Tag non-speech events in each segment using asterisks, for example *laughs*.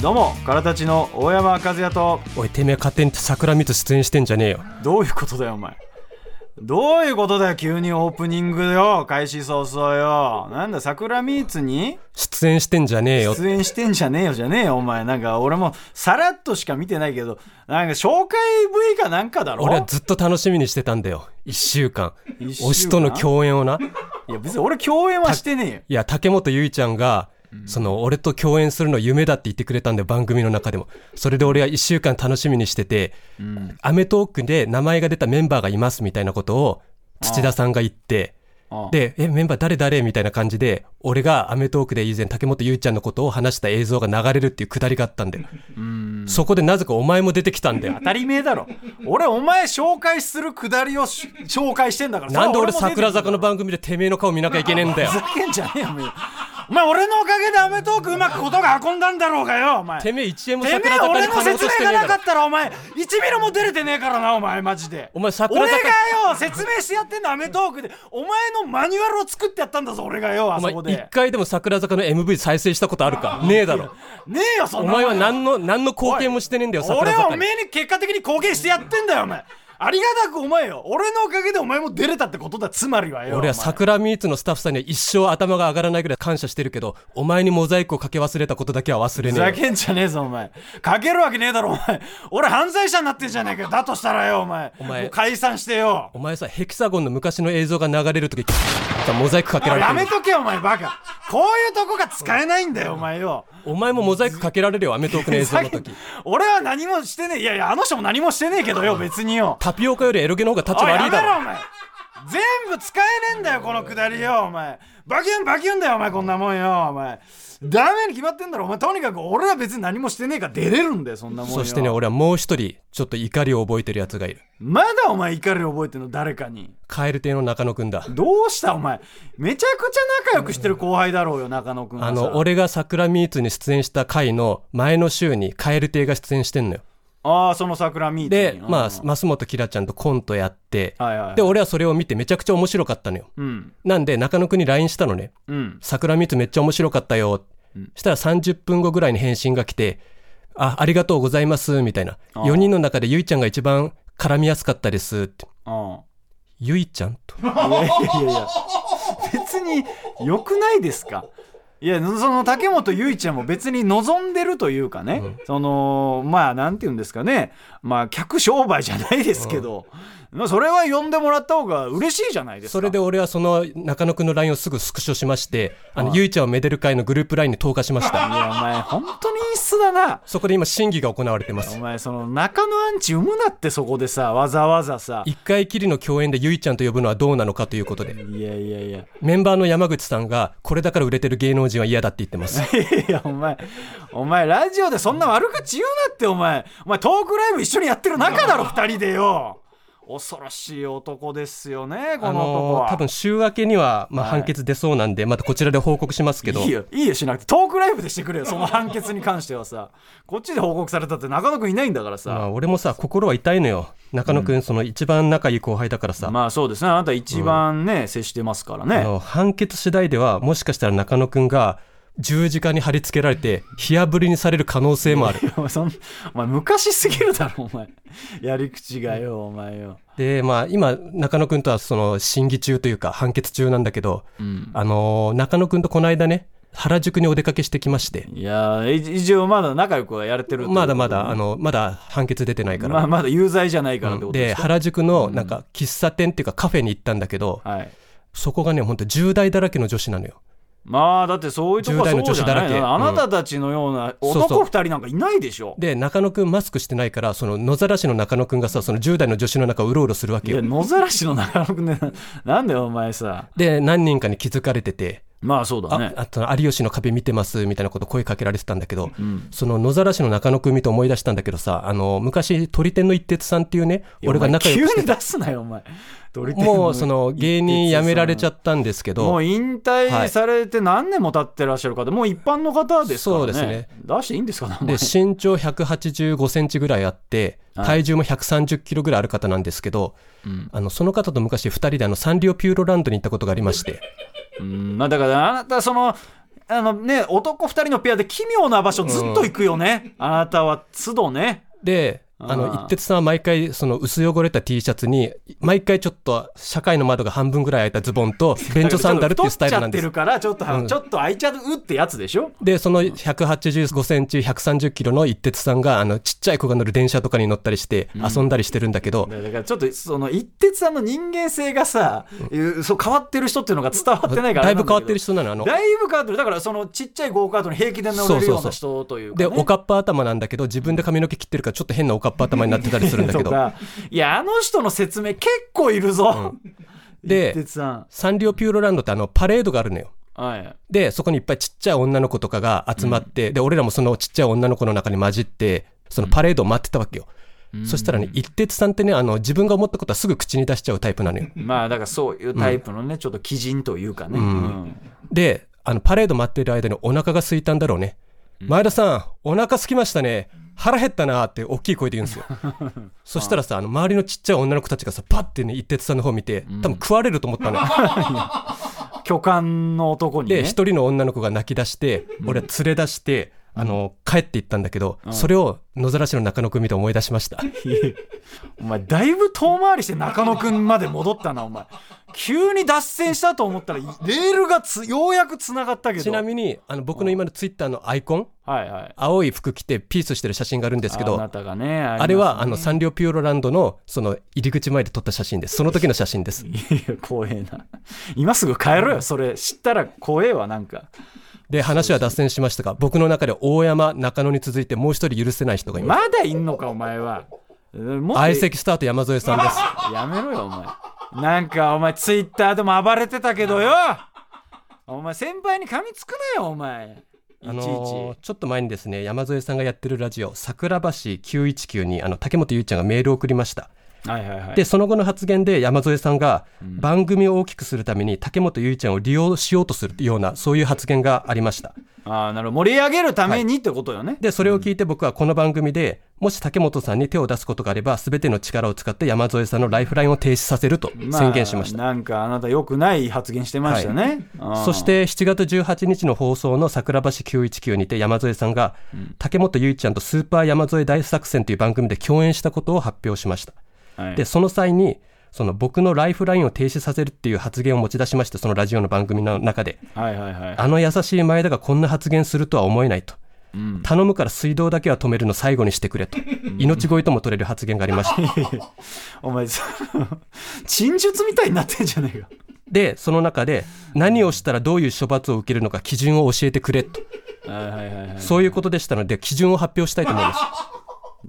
どうもからたちの大山和也と。おいてめえ勝手に桜光出演してんじゃねえよ。どういうことだよお前どういうことだよ急にオープニングよ開始早々よ。なんだ桜ミーツに？出演してんじゃねえよ。出演してんじゃねえよじゃねえよお前。なんか俺もさらっとしか見てないけどなんか紹介 V かなんかだろ？俺はずっと楽しみにしてたんだよ。1週間。一週間？推しとの共演をな。いや別に俺共演はしてねえよ。いや竹本結衣ちゃんがその俺と共演するの夢だって言ってくれたんだよ番組の中でも。それで俺は1週間楽しみにしてて『アメトーーク』で名前が出たメンバーがいますみたいなことを土田さんが言ってで、え、メンバー誰誰みたいな感じで、俺がアメトーークで以前竹本結衣ちゃんのことを話した映像が流れるっていうくだりがあったんだよ。そこでなぜかお前も出てきたんだよ。当。たり前だろ。俺お前紹介するくだりをし紹介してんだから。なんで俺桜坂の番組でてめえの顔見なきゃいけねえんだよ。ふざけんじゃねえよお前俺のおかげでアメトークうまくことが運んだんだろうがよお前。てめえ1円もてめえ桜坂俺の説明がなかっ。たらお前1ミリも出れてねえからなお前マジで。お前桜俺が坂よ説明してやってんのアメトークでお前のマニュアルを作ってやったんだぞ俺がよあそこで。回でも桜坂の MV 再生したことあるか？ねえだろ。ねえよそんなお前は何の、何の貢献もしてねえんだよ、桜俺は。おめえに結果的に貢献してやってんだよお前ありがたくお前よ。俺のおかげでお前も出れたってことだ。つまりはよ俺は桜ミーツのスタッフさんには一生頭が上がらないぐらい感謝してるけど、お前にモザイクをかけ忘れたことだけは忘れふざねえよ。けんじゃねえぞお前。かけるわけねえだろお前。俺犯罪者になってんじゃねえかよ。だとしたらよお前。お前。解散してよ。お前さ、ヘキサゴンの昔の映像が流れるとき、モザイクかけられてる。やめ。とけよお前バカ。こういうとこが使えないんだよお前よ。お前もモザイクかけられるよ、アメトークの映像の時。*laughs* 俺は何もしてねえ。いやいやあの人も何もしてねえけどよ別によ。タピオカよりエロゲの方が立ち悪いだろ。めろお前。全部使えねえんだよこのくだりよお前。バキュンバキュンだよお前こんなもんよお前ダメに決まってんだろお前とにかく俺は別に何もしてねえから出れるんだよそんなもんよそしてね、俺はもう一人、ちょっと怒りを覚えてるやつがいる。まだお前怒り覚えてんの誰かに蛙亭の中野くんだ。どうしたお前めちゃくちゃ仲良くしてる後輩だろうよ中野くんあの、俺が桜ミーツに出演した回の前の週に蛙亭が出演してんのよ。ああその桜ミーティング、でまあ、うん増本キラちゃんとコントやって、はいはいはいで、俺はそれを見てめちゃくちゃ面白かったのよ。うんなんで、中野くんに LINE したのね。うん桜ミーツめっちゃ面白かったよ。したら30分後ぐらいに返信が来て、あ、ありがとうございます、みたいな。ああ。4人の中でゆいちゃんが一番絡みやすかったですって。うんゆいちゃんと。*laughs* いやいやいや。別に良くないですか？いやその竹本結衣ちゃんも別に望んでるというかね、そのまあなんて言うんですかね。まあ客商売じゃないですけど、まあそれは呼んでもらった方が嬉しいじゃないですかそれで俺はその中野くんの LINE をすぐスクショしまして、あの、ゆいちゃんをめでる会のグループ LINE に投下しましいた。やお前本当にいいっすだなそこで今審議が行われてますお。前その中野アンチ生むなってそこでさわざわざさ一回きりの共演でゆいちゃんと呼ぶのはどうなのかということで。いやいやいやメンバーの山口さんが、これだから売れてる芸能人は嫌だって言ってます。いやお前お前ラジオでそんな悪口言うなってお前お前トークライブ一緒にやってる仲だろ二人でよ恐ろしい男ですよねこあの男は、のー多分週明けには、まあ、はい。判決出そうなんで、またこちらで報告しますけど。いい、よいいよしなくて。トークライブでしてくれよその判決に関してはさ。こっちで報告されたって中野くんいないんだからまあ、さ俺もさ、心は痛いのよ。中野くん、その一番仲いい後輩だからさ、まあそうですね。あなた一番ね、接してますからあねの判決次第では、もしかしたら中野くんが十字架に貼り付けられて、火あぶりにされる可能性もある。*laughs* お前昔すぎるだろお前。やり口がよお前よ。で、まあ、今、中野くんとはその審議中というか、判決中なんだけど、うん。あのー中野くんとこの間ね、原宿にお出かけしてきまして、いや一応まだ仲良くはやれてるまだまだ、あの、まだ判決出てないから。まあまだ有罪じゃないからってことで、ですか、原宿のなんか喫茶店っていうかカフェに行ったんだけど、はい。そこがね、ほんと10代だらけの女子なのよ。まあだってそういうとこは10代のそうじゃない。女子だらけあなたたちのような男二人なんかいないでしょ。で、中野くんマスクしてないから、その野ざらしの中野くんがさ、その10代の女子の中をうろうろするわけよ。いや野ざらしの中野くんねなんでお前さ。で、何人かに気づかれてて、まあそうだあね。あと有吉の壁見てますみたいなこと声かけられてたんだけど、ん。その野ざらしの中野くん見て思い出したんだけどさあの昔鳥天の一徹さんっていうね俺が仲良くしてた。急に出すなよお前。もうその芸人辞められちゃったんですけもどう引退されて何年も経ってらっしゃる方、もう一般の方ですからね。そうですね。出していいんですかで身長185センチぐらいあってはい。体重も130キロぐらいある方なんですけど、うん。あのその方と昔2人であのサンリオピューロランドに行ったことがありましてうんまあだからあなたそのあのね男二人のペアで奇妙な場所ずっと行くよね、あなたは都度ね。であの一徹さんは毎回その薄汚れた T シャツに毎回ちょっと社会の窓が半分ぐらい開いたズボンと *laughs* 便所サンダルっていうスタイルなんです。ちゃってるからちょっと、うん。ちょっと開いちゃうってやつでしょ？でその185センチ130キロの一徹さんがあのちっちゃい子が乗る電車とかに乗ったりして遊んだりしてるんだけど、だからちょっとその一徹さんの人間性がさ、いうそう変わってる人っていうのが伝わってないからだいぶ変わってる人人なのあの。だいぶ変わってる。だからそのちっちゃいゴーカートに平気で乗れるような人というか、ね、でおかっぱ頭なんだけど自分で髪の毛切ってるからちょっと変なおかっぱ頭になってたりするんだけとど *laughs* か。いやあの人の説明結構いるぞ、で *laughs* 一徹さん。サンリオピューロランドってあのパレードがあるのよ。はい。でそこにいっぱいちっちゃい女の子とかが集まって、で俺らもそのちっちゃい女の子の中に混じってそのパレードを待ってたわけよ、そしたらね一徹さんってねあの自分が思ったことはすぐ口に出しちゃうタイプなのよ。まあだからそういうタイプのね、ちょっと鬼人というかね、ん。うん。であのパレード待ってる間にお腹が空いたんだろうね、前田さんお腹空きましたね腹減ったなって大きい声で言うんですよ。*laughs* そしたらさあの周りのちっちゃい女の子たちがさパッてね一徹さんの方見て多分食われると思ったのよ、*laughs* 巨漢の男にね。で一人の女の子が泣き出して俺は連れ出して、あの帰っていったんだけど、それを野ざらしの中野くん見て思い出しました。*laughs* お前だいぶ遠回りして中野くんまで戻ったなお前。急に脱線したと思ったらレールがつようやくつながったけど。ちなみにあの僕の今のツイッターのアイコンはいはい。青い服着てピースしてる写真があるんですけどあなたがねああれはあのサンリオピューロランドのその入り口前で撮った写真です。その時の写真です。いや怖えな。今すぐ帰ろよ。それ知ったら怖えわなんかで話は脱線しましたが僕の中で大山中野に続いてもう一人許せない人がいます。まだいんのかお前は。相席スタート山添さんです。*laughs* やめろよお前。なんかお前ツイッターでも暴れてたけどよ。お前先輩に噛みつくなよお前。いちいち、あのーちょっと前にですね山添さんがやってるラジオ桜橋919にあの竹本ゆうちゃんがメールを送りましたはいはいはい。でその後の発言で山添さんが番組を大きくするために竹本ゆいちゃんを利用しようとするようなそういう発言がありました。ああなるほど。盛り上げるためにってことよね、でそれを聞いて僕はこの番組でもし竹本さんに手を出すことがあれば全ての力を使って山添さんのライフラインを停止させるとまあ宣言しました、なんかあなた良くない発言してましたね、あーそして7月18日の放送の桜橋919にて山添さんが、竹本ゆいちゃんとスーパー山添大作戦という番組で共演したことを発表しましたはい。でその際にその僕のライフラインを停止させるっていう発言を持ち出しましてそのラジオの番組の中で。はいはいはい。あの優しい前田がこんな発言するとは思えないと、ん。頼むから水道だけは止めるの最後にしてくれと、命乞いとも取れる発言がありました *laughs* お前陳述みたいになってんじゃねえかでその中で何をしたらどういう処罰を受けるのか基準を教えてくれと。はいはいはいはい。そういうことでしたので基準を発表したいと思います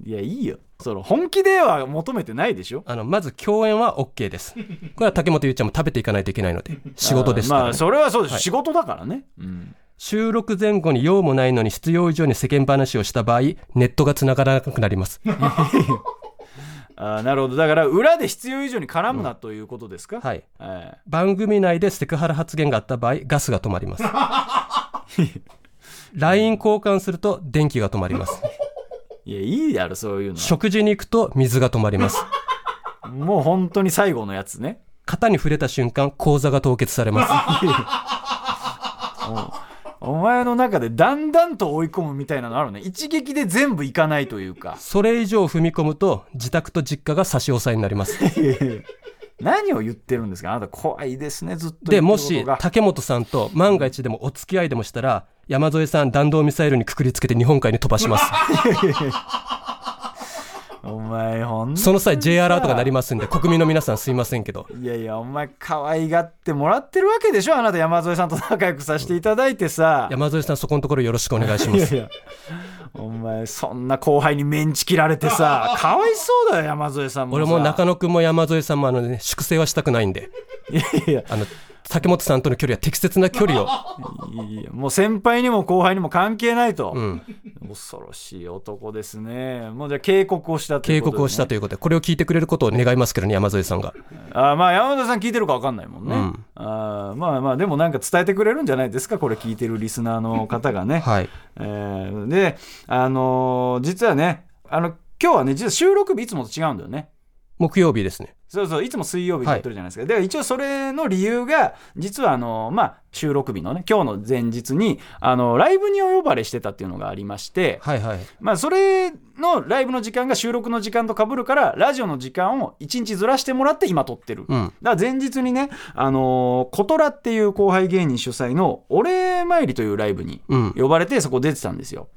いやいいよ。その本気では求めてないでしょ？あのまず共演は OK です。これは竹本ゆうちゃんも食べていかないといけないので *laughs* 仕事ですから、ねまあそれはそうです、はい。仕事だからね、うん、収録前後に用もないのに必要以上に世間話をした場合ネットがつながらなくなります。*laughs* あーなるほど。だから裏で必要以上に絡むなということですか、はい。はい番組内でセクハラ発言があった場合ガスが止まります。*laughs* LINE 交換すると電気が止まりますいやいいやろそういうの食事に行くと水が止まります。*laughs* もう本当に最後のやつね。肩に触れた瞬間口座が凍結されます。*laughs* お前の中でだんだんと追い込むみたいなのあるね。一撃で全部いかないというか。それ以上踏み込むと自宅と実家が差し押さえになります。*laughs* 何を言ってるんですか？あなた怖いですねずっと。でもし言ってることが竹本さんと万が一でもお付き合いでもしたら山添さん弾道ミサイルにくくりつけて日本海に飛ばします。*laughs* お前ほんとその際 J アラートが鳴りますんで国民の皆さんすいませんけど。いやいやお前可愛がってもらってるわけでしょあなた山添さんと仲良くさせていただいてさ。山添さんそこのところよろしくお願いします。*laughs* いやいやお前そんな後輩にメンチ切られてさかわいそうだよ山添さんもさ。俺も中野くんも山添さんもあのね粛清はしたくないんでいやいやあの竹本さんとの距離は適切な距離を、いやもう先輩にも後輩にも関係ないと、うん、恐ろしい男ですね。もうじゃあ警告をしたということでね、警告をしたということで。これを聞いてくれることを願いますけどね山添さんが。あまあ山田さん聞いてるか分かんないもんね、うん。あまあまあでもなんか伝えてくれるんじゃないですか？これ聞いてるリスナーの方がね、はい。えーであのー実はねあの今日はね実は収録日いつもと違うんだよね木曜日ですね。そうそういつも水曜日にやってるじゃないですか、で一応それの理由が実はあのまあ収録日のね今日の前日にあのライブにお呼ばれしてたっていうのがありまして、はいはい。まあ、それのライブの時間が収録の時間と被るからラジオの時間を1日ずらしてもらって今撮ってる、うん。だから前日にね、あのーコトラっていう後輩芸人主催のお礼参りというライブにうん。呼ばれてそこ出てたんですよ。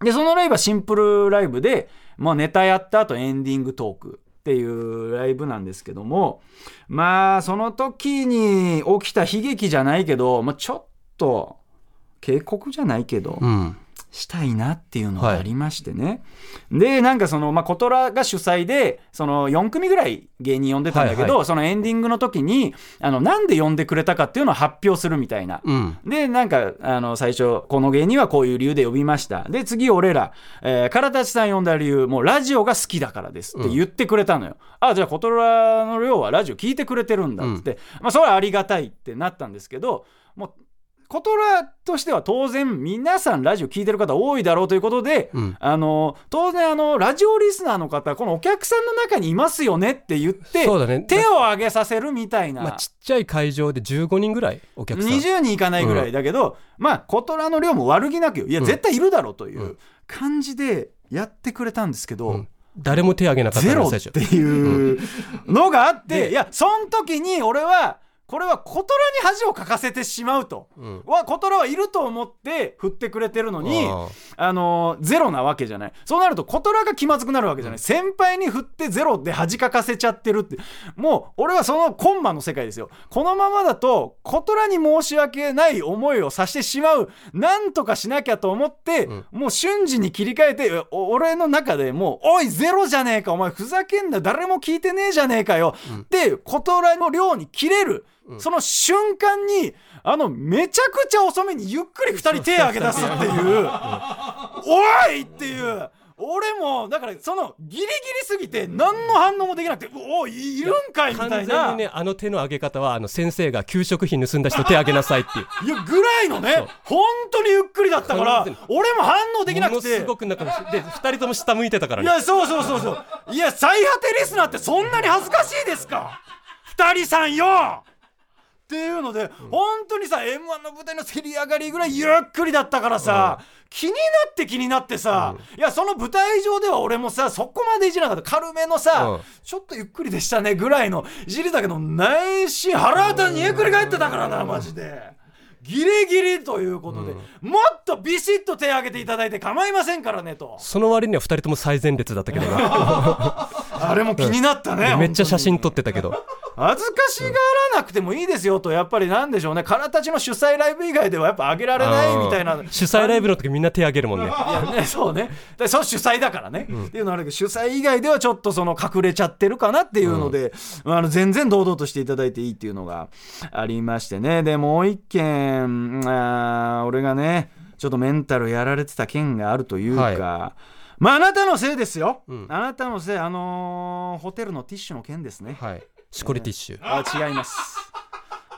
で、そのライブはシンプルライブで、もうネタやった後エンディングトークっていうライブなんですけども、まあ、その時に起きた悲劇じゃないけど、まあ、ちょっと警告じゃないけど、うん。したいなっていうのがありましてね、でなんかその、まあ、コトラが主催でその4組ぐらい芸人呼んでたんだけど、はいはそのエンディングの時にあのなんで呼んでくれたかっていうのを発表するみたいな。うん。でなんかあの最初この芸人はこういう理由で呼びました。で次俺ら、えー、唐立さん呼んだ理由もうラジオが好きだからですって言ってくれたのよ、あじゃあコトラの量はラジオ聞いてくれてるんだっつって、まあそれはありがたいってなったんですけどもうコトラとしては当然皆さんラジオ聞いてる方多いだろうということで、うん。あの当然あのラジオリスナーの方このお客さんの中にいますよねって言ってね。手を挙げさせるみたいな、まあ、ちっちゃい会場で15人ぐらいお客さん。20人いかないぐらいだけど、まあコトラの量も悪気なくよいやうん。絶対いるだろうといううん。感じでやってくれたんですけど、うん。誰も手挙げなかったゼロっていうのがあって、でいやその時に俺はこれはコトラに恥をかかせてしまうと。うん。はコトラはいると思って振ってくれてるのにああ。のゼロなわけじゃない。そうなるとコトラが気まずくなるわけじゃない、先輩に振ってゼロで恥かかせちゃってるって。もう俺はそのコンマの世界ですよ。このままだとコトラに申し訳ない思いをさせてしまう。なんとかしなきゃと思って、うん。もう瞬時に切り替えてお俺の中でもう「おいゼロじゃねえか。お前ふざけんな。誰も聞いてねえじゃねえかよ」ってコトラの量に切れる、その瞬間にあのめちゃくちゃ遅めにゆっくり2人手挙げ出すっていう「*laughs* おい!」っていう。俺もだからそのギリギリすぎて何の反応もできなくて「おいいるんかい」みた完いな、全にねあの手の挙げ方はあの先生が給食費盗んだ人手挙げなさいっていう。*laughs* いやぐらいのね本当にゆっくりだったから俺も反応できなものくてすごくなんかで2人とも下向いてたからね。いやそうそうそうそう。いや最果てリスナーってそんなに恥ずかしいですか？二人さんよっていうので、本当にさ m 1の舞台のせり上がりぐらいゆっくりだったからさ、気になって気になってさ、いやその舞台上では俺もさそこまでいじらなかった。軽めのさ、うん。ちょっとゆっくりでしたねぐらいのいじりだけど内心腹渡にえくり返ってたからなマジで。ギリギリということで、もっとビシッと手を挙げていただいて構いませんからねと。その割には2人とも最前列だったけどな *laughs* あれも気になったね、めっちゃ写真撮っってたけど。恥ずかしがらなくてもいいですよとやっぱりなんでしょうね。空たちの主催ライブ以外ではやっぱ上げられないみたいな。主催ライブの時みんな手挙げるもんね。*laughs* ね、そうね。でその主催だからね、っていうのはあるけど、主催以外ではちょっとその隠れちゃってるかなっていうので、あの全然堂々としていただいていいっていうのがありましてね。で、もう一件、あー俺がね、ちょっとメンタルやられてた件があるというか、はまああなたのせいですよ。うん。あなたのせい、あのーホテルのティッシュの件ですね。はい。しこりティッシュ。あ違います。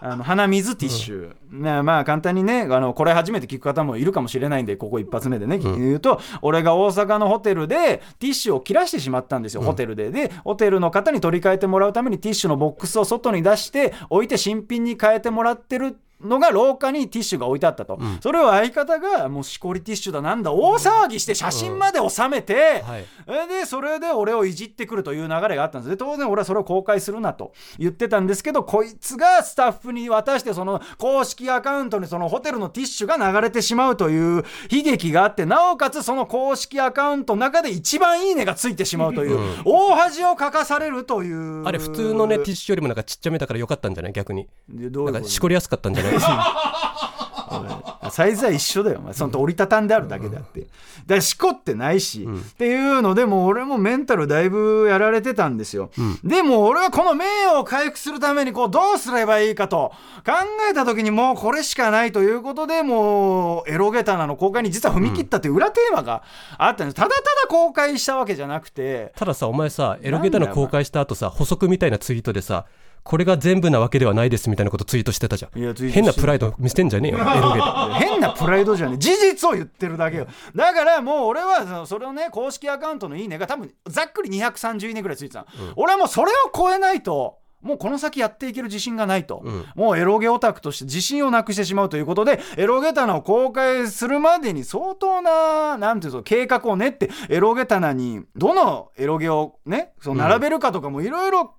あの鼻水ティッシュ、ねまあ簡単にねあのこれ初めて聞く方もいるかもしれないんでここ一発目でね、言うと俺が大阪のホテルでティッシュを切らしてしまったんですよ、ホテルで。でホテルの方に取り替えてもらうためにティッシュのボックスを外に出して置いて新品に変えてもらってるのが廊下にティッシュが置いてあったと、それを相方がもうしこりティッシュだなんだ大騒ぎして写真まで収めて、はい。えでそれで俺をいじってくるという流れがあったんです。で当然俺はそれを公開するなと言ってたんですけどこいつがスタッフに渡してその公式アカウントにそのホテルのティッシュが流れてしまうという悲劇があってなおかつその公式アカウントの中で一番いいねがついてしまうという、大恥をかかされるという。あれ普通のねティッシュよりもなんかちっちゃめだからよかったんじゃない？逆に。でどうしこりやすかったんじゃない？さ *laughs* サイズは一緒だよ。お前その折りたたんであるだけであって。だからしこってないし、っていうのでもう俺もメンタルだいぶやられてたんですよ、でも俺はこの名誉を回復するためにこうどうすればいいかと考えた時にもうこれしかないということでもうエロゲタナの公開に実は踏み切ったっていう裏テーマがあったんです。ただただ公開したわけじゃなくて。たださお前さエロゲタの公開した後さ補足みたいなツイートでさこれが全部なわけではないですみたいなことツイートしてたじゃん。変なプライド見せてんじゃねえよ。*laughs* 変なプライドじゃねえ。事実を言ってるだけよ。だからもう俺はそのそれをね公式アカウントのいいねが多分ざっくり230いいねぐらいついてたの、俺はもうそれを超えないともうこの先やっていける自信がないと、もうエロゲオタクとして自信をなくしてしまうということでエロゲタナを公開するまでに相当ななんていうの計画を練ってエロゲタナにどのエロゲをねその並べるかとかもいろいろ考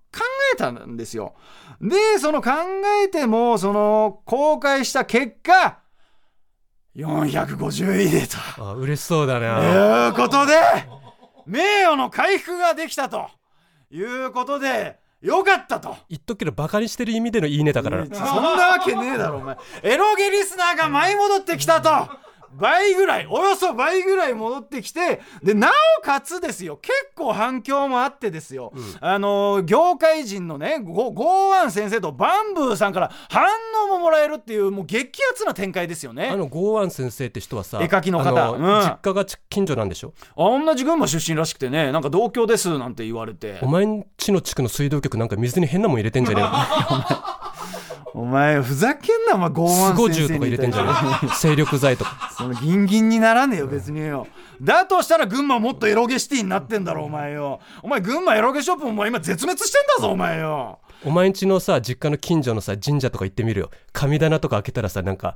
えたんですよ。でその考えてもその公開した結果450いいねと。あ嬉しそうだないうことで名誉の回復ができたということでよかったと。言っとくけどバカにしてる意味でのいいねだからな。そんなわけねえだろお前。エロゲリスナーが舞い戻ってきたと倍ぐらいおよそ倍ぐらい戻ってきてでなおかつですよ結構反響もあってですよ、あの業界人のねゴゴーワン先生とバンブーさんから反応ももらえるっていうもう激アツな展開ですよね。あのゴーワン先生って人はさ絵描きの方。あうん。実家が近所なんでしょ？あ同じ群馬出身らしくてねなんか同郷ですなんて言われて。お前んちの地区の水道局なんか水に変なもん入れてんじゃねえの？*laughs* お前ふざけんなお前ゴーワンスゴ先生にジュとか入れてんじゃねえ精力剤とかそのギンギンにならねえよ別によ。だとしたら群馬もっとエロゲシティになってんだろお前よ。お前群馬エロゲショップも今絶滅してんだぞお前よ。お前んちのさ実家の近所のさ神社とか行ってみるよ。神棚とか開けたらさなんか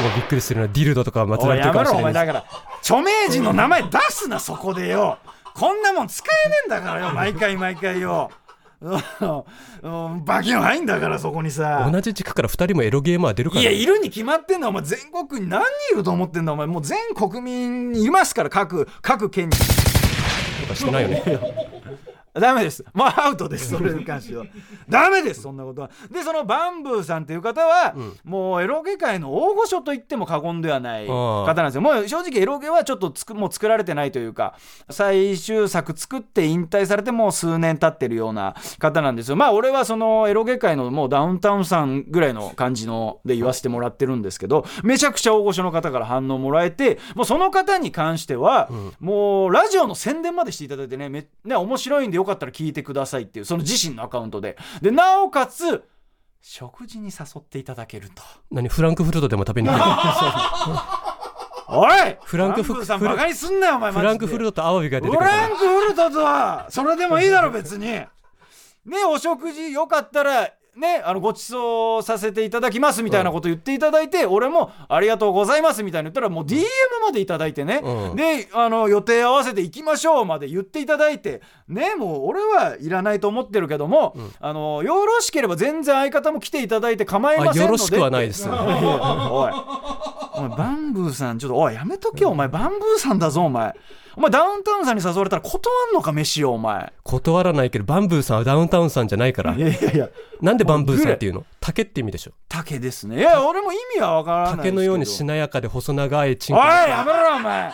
もうびっくりするなディルドとか祀おいられてるかもしれないだから著名人の名前出すなそこでよ。こんなもん使えねえんだからよ毎回毎回よ。うんバキュン入んだからそこにさ。同じ地区から2人もエロゲーマー出るからいやいるに決まってんだお前。全国に何人いると思ってんだお前。もう全国民いますから各各県に。とかしてないよね *laughs* ダメです。もうアウトです。それに関しては。ダメです。そんなことは。で、そのバンブーさんという方は、もうエロゲ界の大御所と言っても過言ではない方なんですよ。もう正直エロゲはちょっとつくもう作られてないというか、最終作作って引退されてもう数年経ってるような方なんですよ。まあ俺はそのエロゲ界のもうダウンタウンさんぐらいの感じので言わせてもらってるんですけど、めちゃくちゃ大御所の方から反応もらえて、もうその方に関しては、もうラジオの宣伝までしていただいてね、めね面白いんでよかったら聞いてくださいっていう、その自身のアカウントで。で、なおかつ、食事に誘っていただけると。何フランクフルトでも食べに行くおいフランクフさんバカにすんなよ、お前フで。ランクフルトとアワビが出てフくるランクフルトとは、それでもいいだろ、別に。ね、お食事よかったら、ね、あのご馳走させていただきますみたいなこと言っていただいて、俺もありがとうございますみたいな言ったらもう DM までいただいてね、うん。であの予定合わせて行きましょうまで言っていただいてねもう俺はいらないと思ってるけども、あのよろしければ全然相方も来ていただいて構いませんので。あよろしくはないです。*laughs* おい。お前バンブーさんちょっとおいやめとけよお前。バンブーさんだぞお前お前ダウンタウンさんに誘われたら断んのか飯をお前。断らないけどバンブーさんはダウンタウンさんじゃないから。いやいやいや。なんでバンブーさんっていうの？竹って意味でしょ？竹ですね。いや俺も意味はわからないですけど。竹のようにしなやかで細長いチンおコいやめろお前。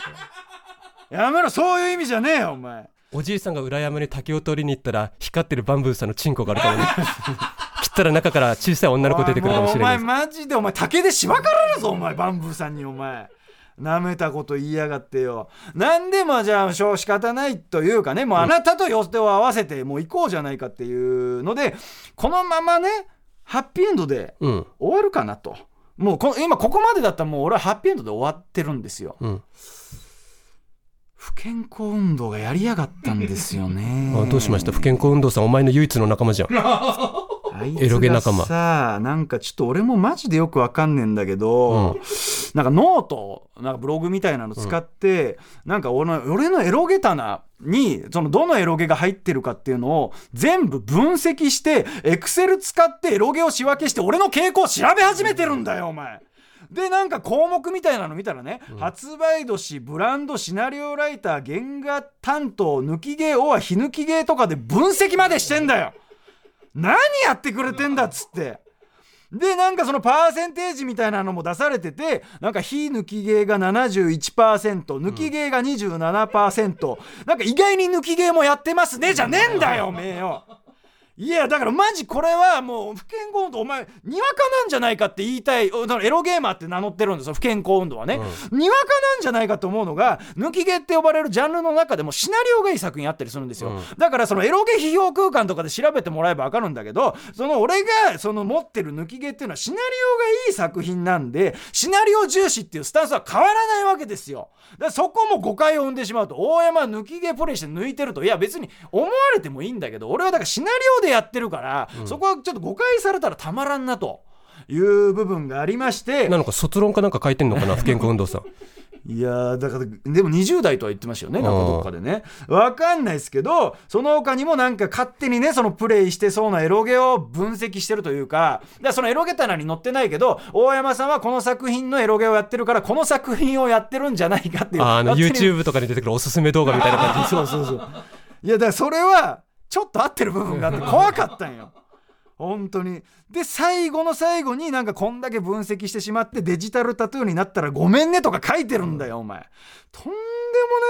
やめろそういう意味じゃねえよお前。おじいさんが裏山に竹を取りに行ったら光ってるバンブーさんのチンコがあるからね。*laughs* 切ったら中から小さい女の子出てくるかもしれないお前マジでお前竹でしばかれるぞお前バンブーさんにお前なめたこと言いやがってよ。なんでまあじゃあしょう仕方ないというかねもうあなたと予定を合わせてもう行こうじゃないかっていうのでこのままねハッピーエンドでうん。終わるかなと。もうこの今ここまでだったらもう俺はハッピーエンドで終わってるんですよ。うん。不健康運動がやりやがったんですよね。あどうしました？不健康運動さんお前の唯一の仲間じゃん *laughs* エロゲ仲間。さあなんかちょっと俺もマジでよくわかんねえんだけど、なんかノートなんかブログみたいなの使って、なんか俺の俺のエロゲ棚にそのどのエロゲが入ってるかっていうのを全部分析してエクセル使ってエロゲを仕分けして俺の傾向を調べ始めてるんだよお前。でなんか項目みたいなの見たらね、発売年ブランドシナリオライター原画担当抜き芸おは非抜き芸とかで分析までしてんだよ何やってくれてんだっつって。でなんかそのパーセンテージみたいなのも出されててなんか非抜き毛が71%抜き毛が27%、なんか意外に抜き毛もやってますねじゃねえんだよおめえよいやだからマジこれはもう不健康運動お前にわかなんじゃないかって言いたいおだからエロゲーマーって名乗ってるんですよ不健康運動はね、にわかなんじゃないかと思うのが抜き毛って呼ばれるジャンルの中でもシナリオがいい作品あったりするんですよ、うん。だからそのエロゲ批評空間とかで調べてもらえば分かるんだけどその俺がその持ってる抜き毛っていうのはシナリオがいい作品なんでシナリオ重視っていうスタンスは変わらないわけですよ。だからそこも誤解を生んでしまうと大山抜き毛プレイして抜いてるといや別に思われてもいいんだけど俺はだからシナリオでやってるから、そこはちょっと誤解されたらたまらんなという部分がありましてなのか卒論かなんか書いてんのかな不健康運動さん。いやーだからでも20代とは言ってましたよねなんかどっかでね。わかんないですけどその他にもなんか勝手にねそのプレイしてそうなエロゲを分析してるというかだそのエロゲ棚に載ってないけど大山さんはこの作品のエロゲをやってるからこの作品をやってるんじゃないかっていう。ああの YouTube とかに出てくるおすすめ動画みたいな感じ。*laughs* そうそうそう。いやだからそれはちょっと合ってる部分があって怖かったんよ。本当に。で最後の最後になんかこんだけ分析してしまってデジタルタトゥーになったらごめんねとか書いてるんだよお前。とんでも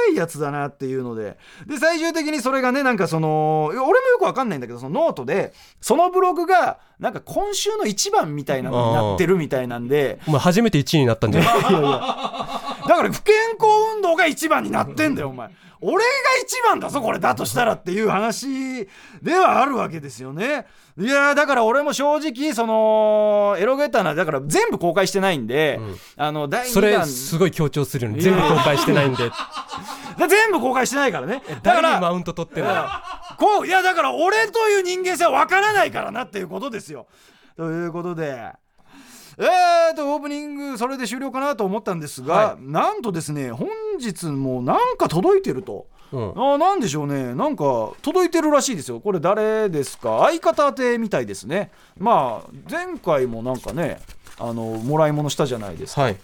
ないやつだなっていうので。で最終的にそれがねなんかその俺もよくわかんないんだけどそのノートでそのブログがなんか今週の一番みたいなのになってるみたいなんで。お前初めて1位になったんじゃない？*laughs* だから不健康運動が一番になってんだよお前俺が一番だぞこれ。だとしたらっていう話ではあるわけですよね。いやーだから俺も正直そのエロゲタナだから全部公開してないんで、あの第2それ弾すごい強調するよね全部公開してないんで。*laughs* だ全部公開してないからね。だからマウント取ってんの？こういやだから俺という人間性は分からないからなっていうことですよ。ということで。えーとオープニングそれで終了かなと思ったんですが、はなんとですね本日もなんか届いてると、うん。あーなんでしょうね。なんか届いてるらしいですよ。これ誰ですか？相方宛てみたいですね。まあ前回もなんかねあのもらい物したじゃないですか。はい。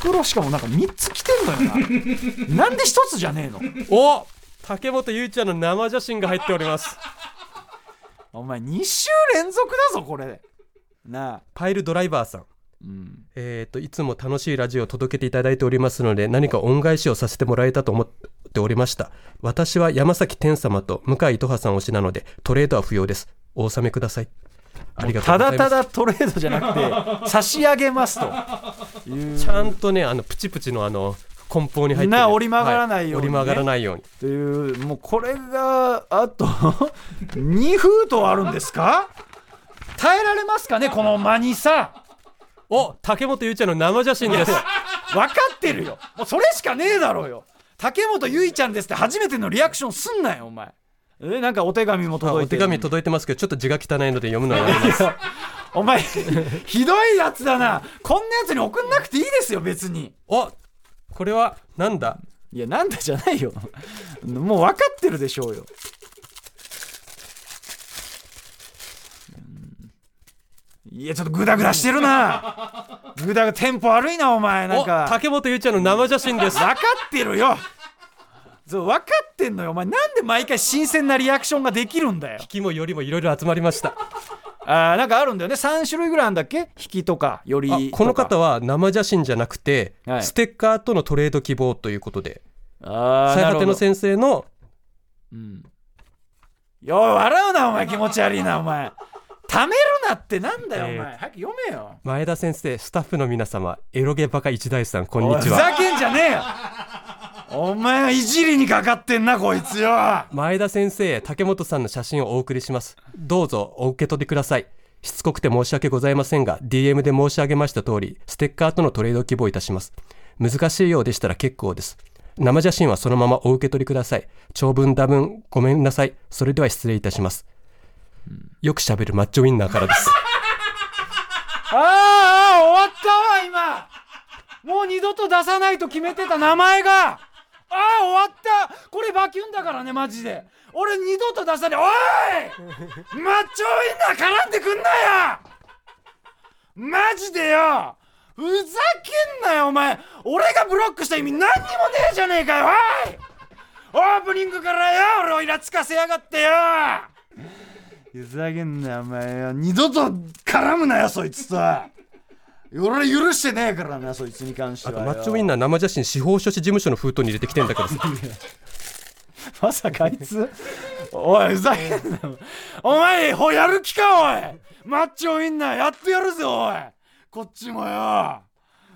袋しかもなんか3つ来てんのよな。*laughs* なんで1つじゃねえの？お竹本ゆいちゃんの生写真が入っております。お前2週連続だぞこれなあ。パイルドライバーさん。うん。えー、といつも楽しいラジオを届けていただいておりますので何か恩返しをさせてもらえたと思っておりました。私は山崎天様と向井糸葉さん推しなのでトレードは不要です。お納めください。ありがとうたございます。だただトレードじゃなくて *laughs* 差し上げますと。ちゃんとねあのプチプチのあの梱包に入ってるな折り曲がらないようにね。は折り曲がらないように。というもうこれがあと *laughs* 2封筒あるんですか？耐えられますかね *laughs* この間にさ。お竹本ゆいちゃんの生写真です。*laughs* 分かってるよ。もうそれしかねえだろうよ。竹本結衣ちゃんですって初めてのリアクションすんなよお前。えなんかお手紙もあ届いてる。お手紙届いてますけどちょっと字が汚いので読むのはやめます。*laughs* お前ひどいやつだな。こんなやつに送んなくていいですよ別に。おこれはなんだ？いやなんだじゃないよ。もう分かってるでしょうよいやちょっとグダグダしてるな。グダグダテンポ悪いなお前なんおか竹本ゆいちゃんの生写真です。分かってるよ。そう分かってんのよ。お前なんで毎回新鮮なリアクションができるんだよ。引きもよりもいろいろ集まりました。あーなんかあるんだよね。3種類ぐらいあるんだっけ？引きとかよりあこの方はは生写真じゃなくて、はい。ステッカーとのトレード希望ということで最果ての先生のうん。よい笑うなお前。気持ち悪いなお前ためるなってなんだよお前、えー早く読めよ。前田先生スタッフの皆様エロゲバカ一大さんこんにちは。ざけんじゃねえよ。お前はいじりにかかってんなこいつよ。前田先生竹本さんの写真をお送りします。どうぞお受け取りください。しつこくて申し訳ございませんが DM で申し上げました通りステッカーとのトレードを希望いたします。難しいようでしたら結構です。生写真はそのままお受け取りください。長文多文ごめんなさい。それでは失礼いたしますよく喋るマッチョウィンナーからです。ああ終わったわ今。もう二度と出さないと決めてた名前が。ああ終わった。これバキュンだからねマジで。俺二度と出さない。おい！マッチョウインナー絡んでくんなよ！マジでよ！ふざけんなよお前。俺がブロックした意味何にもねえじゃねえかよおい！オープニングからよ俺をイラつかせやがってよ。ふざけんなよお前よ。二度と絡むなよそいつと俺許してねえからなそいつに関してあとマッチョウインナー生写真司法書士事務所の封筒に入れてきてんだからさ。*laughs* まさかあいつ？おいふざけんなよ。お前ほやる気かおい。マッチョウインナーやってやるぜおい。こっちもよ。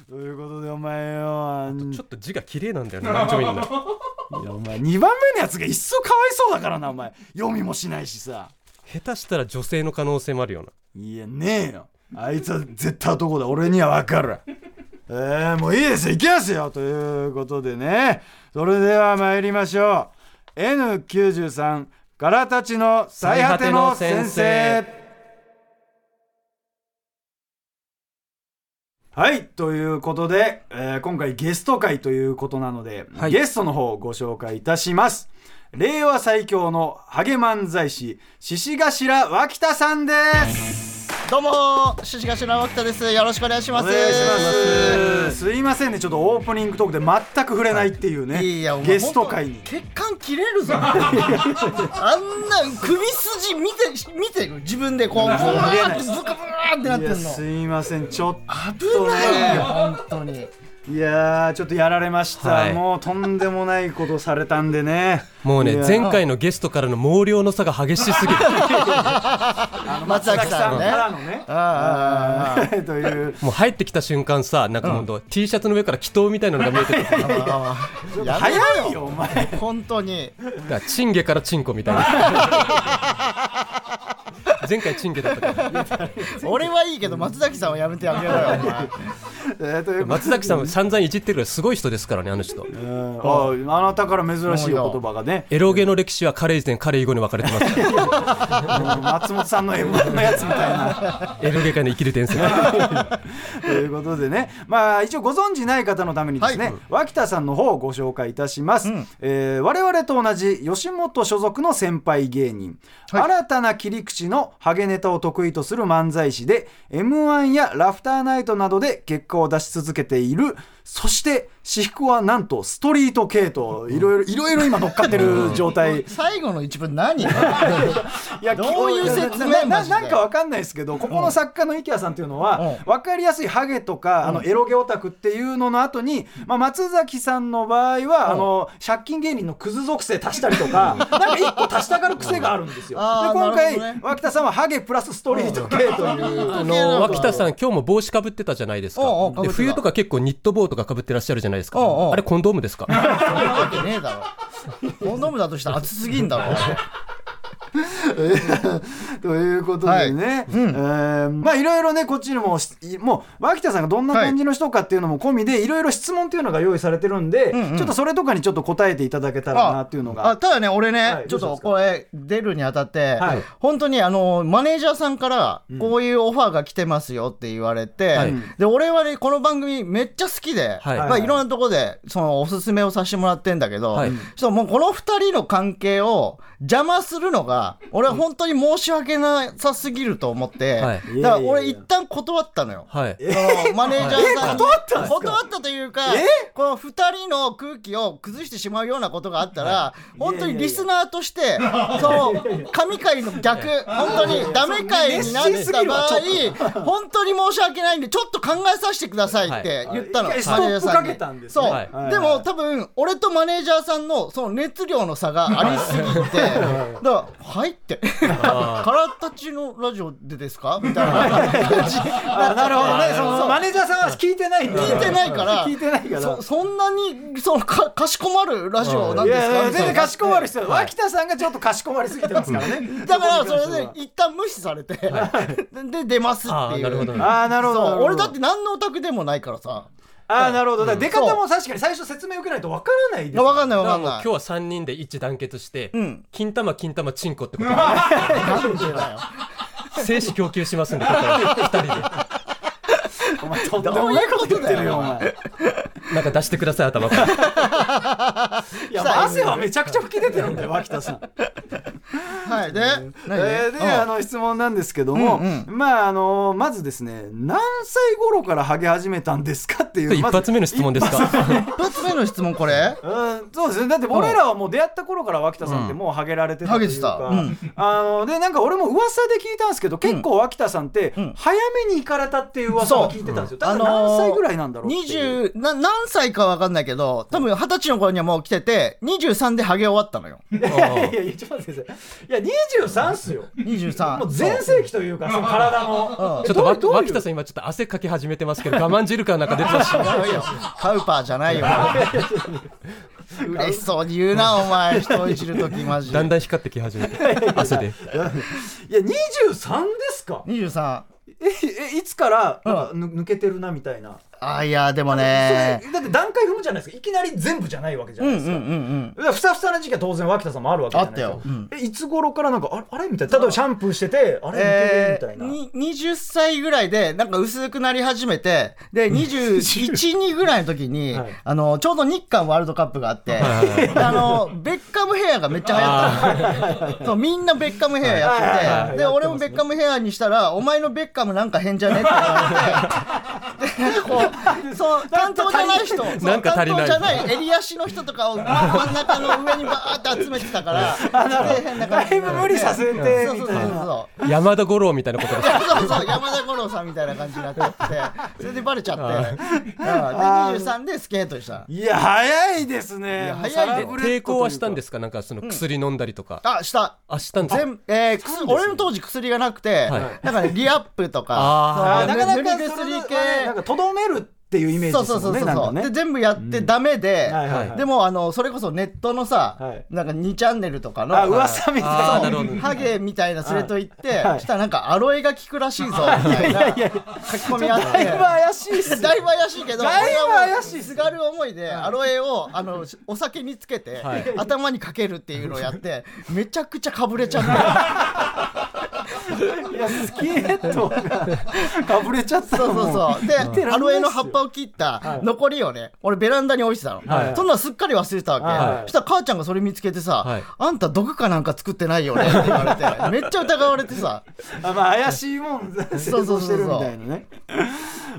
ということでお前よちょっと字が綺麗なんだよねマッチョウインナー。いやお前2番目のやつが一層かわいそうだからなお前。読みもしないしさ下手したら女性の可能性もあるよな。いやねえよ。あいつは絶対男だ。俺には分かる。*laughs* えー、もういいですよ。行きますよ。ということでね。それでは参りましょう。N93 からたちの最果ての先生。はい。ということで、えー今回ゲスト会ということなので、はい。ゲストの方をご紹介いたします令和最強のハゲ漫才師獅子頭脇田さんです。どうも獅子頭脇田です。よろしくお願いします。お願いします。すいませんね。ちょっとオープニングトークで全く触れないっていうね、いやお前ゲスト会に。血管切れるぞ。*laughs* あんな首筋見て見てる？自分でこうブワーってブカブワーってなってんの。いやすいません。ちょっ危とないよ。ね本当にいやーちょっとやられました、はい。もうとんでもないことされたんでね。もうね前回のゲストからの毛量の差が激しすぎる。あ *laughs* の松崎さんねからのね。*laughs* という。もう入ってきた瞬間さなんかほん。と T シャツの上から祈祷みたいなのが見えてただかああやめ早ろいよお前。本当に。らチンゲからチンコみたいな *laughs* 前回チンゲだったから。俺はいいけど松崎さんはやめてあげろよ *laughs* お前。えーということで。松崎さん散々いじってるからすごい人ですからねあの人。うんああなたから珍しいお言葉がね。エロゲの歴史はカレー前カレー以後に分かれてます *laughs* 松本さんの M1 のやつみたいな。エロゲ界の生きる伝説。*laughs* ということでね、まあ、一応ご存知ない方のためにですね、はい。脇田さんの方をご紹介いたします、うん。えー我々と同じ吉本所属の先輩芸人、はい。新たな切り口のハゲネタを得意とする漫才師で m 1やラフターナイトなどで結果を出し続けているそして私服はなんとストリート系といろいろいろいろ今乗っかってる状態。最後の一文何？いやどういう説明？ななんかわかんないですけどここの作家の池谷さんっていうのはうん。わかりやすいハゲとかあのエロゲオタクっていうのの後にまあ松崎さんの場合はあの借金芸人のクズ属性足したりとかなんか一個足したがる癖があるんですよ。で今回ね。脇田さんはハゲプラスストリート系という。あの脇田さん今日も帽子かぶってたじゃないですか。で冬とか結構ニット帽とかかぶってらっしゃるじゃないですか。おうおうあれコンドームですか？そんなわけねえだろ。コンドームだとしたら熱すぎんだろ *laughs* ということでね、はい。うん。えーまあいろいろねこっちにもしもう脇田さんがどんな感じの人かっていうのも込みでいろいろ質問っていうのが用意されてるんで、うんうん。ちょっとそれとかにちょっと答えていただけたらなっていうのが。あただね俺ね、はい。ちょっとこれ出るにあたって、はい。本当にあのマネージャーさんからこういうオファーが来てますよって言われて、はい。で俺はねこの番組めっちゃ好きで、はい。まあ、いろんなとこでそのおすすめをさせてもらってんだけど、はい。ちょっともうこの2人の関係を邪魔するのが俺は本当に申し訳なさすぎると思って、はい。だから俺一旦断ったのよ。はい。そのマネージャーさん断ったんですか？断ったというかえ？この2人の空気を崩してしまうようなことがあったら本当にリスナーとしてその神回の逆 *laughs* 本当にダメ回になった場合本当に申し訳ないんでちょっと考えさせてくださいって言ったの、はい。マネージャーさんに。ストップかけたんですね。そう、はい。はい。でも多分俺とマネージャーさんのその熱量の差がありすぎてだから「はい」って「からたちのラジオでですか?」みたいな。感じあなるほどね。そのマネージャーさんは聞いてない聞いてないから。聞いてないから。そそんなにそのかかしこまるラジオなんいですか？みたいな。やいや全然かしこまる必要ない。脇田さんがちょっとかしこまりすぎてますからね。だからそれで *laughs* 一旦無視されて、でで出ますっていう。あーなるほど。ねああなるほど。俺だって何のオタクでもないからさああなるほど。だから出方も確かに最初説明受けないとわからないです。いやわかんないわだかんない。今日は3人で一致団結して、うん。金玉金玉チンコってこと。*laughs* なんでだよ。精子供給しますんでここから2人でお前とんでもないこと言ってるよお前。なんか出してください頭。か *laughs* らいや、まあ汗はめちゃくちゃ吹き出てるんだよ、脇田さん。*laughs* はいで何えーで、あの質問なんですけども、うんまああのまずですね何歳頃からハゲ始めたんですかっていう一発目の質問ですか？一発目。の質問これ？うん、そうですね。だって俺らはもう出会った頃から脇田さんってもうハゲられてたというか、ハゲてあのでなんか俺も噂で聞いたんですけど結構脇田さんってん。早めに行かれたっていう噂を聞いてたん。ですよ、だから何歳ぐらいなんだろうっていう、20な何歳かわかんないけど多分二十歳の頃にはもう来てて23でハゲ終わったのよ。*laughs* いやいやいやちょっと待ってください。いや23っすよ。23もう全盛期というかその体の。うん。ちょっとわどういう？脇田さん今ちょっと汗かき始めてますけど我慢汁かなんか出てますしカ *laughs* ウパーじゃないよ。嬉しそうに言うなお前。人をいじるときマジで。だんだん光ってき始めて汗で。*laughs* いや23ですか？23ええいつからなんかぬ抜けてるなみたいなあいやでもそねれだって段階踏むじゃないですか。いきなり全部じゃないわけじゃうなんいですか、うんうんうんだからふさふさな時期は当然脇田さんもあるわけじゃないですか。あったよ。うん。えいつ頃からなんかあれみたいな。例えばシャンプーしててあれえみたいな、ー、に20歳ぐらいでなんか薄くなり始めてで212ぐらいの時に、*laughs* はい。あのちょうど日韓ワールドカップがあって、あのベッカムヘアがめっちゃ流行ったの。そうみんなベッカムヘアやってて、はいはいはい。で俺もベッカムヘアにしたら「お前のベッカムなんか変じゃね?」って言われて。*laughs* でこう *laughs* そう担当じゃない人。そうなんか足りない。担当じゃない。襟足の人とかを *laughs* 真ん中の上にバーって集めてたからだいぶ無理させてみたいそうそうそうなそう。山田五郎みたいなことですそうそう山田五郎さんみたいな感じになっちゃって。それでバレちゃって。うん。で23でスケートした。いや早いですいねや早いね。もうサラブレッドという抵抗はしたんですか？なんかその薬飲んだりとか、あした。あしたんですえ俺の当時薬がなくて、はい。なんかねリアップとか。なかなか薬系。ねなんかとどめるっていうイメージそうですもんそうそうそう、ねなんかね。で全部やってダメで、はいはいはい。でもあのそれこそネットのさ、はい。なんか2チャンネルとかのあ噂みたいな。ハゲみたいな連れと行って、はい。したらなんかアロエが効くらしいぞみたいな書き込みあって。だいぶ怪しいっすだいぶ怪しいけど、だいぶ怪しいっすすがる思いで、アロエをあのお酒につけて、はい。頭にかけるっていうのをやって、めちゃくちゃかぶれちゃって、いやスキンヘッドがかぶれちゃったそうそうそう。で、アロエの葉っぱを切った残りをね、俺ベランダに置いてたの。はい。そんなのすっかり忘れてたわけ。はい。そしたら母ちゃんがそれ見つけてさ、はい。あんた毒かなんか作ってないよねって言われて、*laughs* めっちゃ疑われてさ、あまあ怪しいもん。製そうそうしてるみたいなね。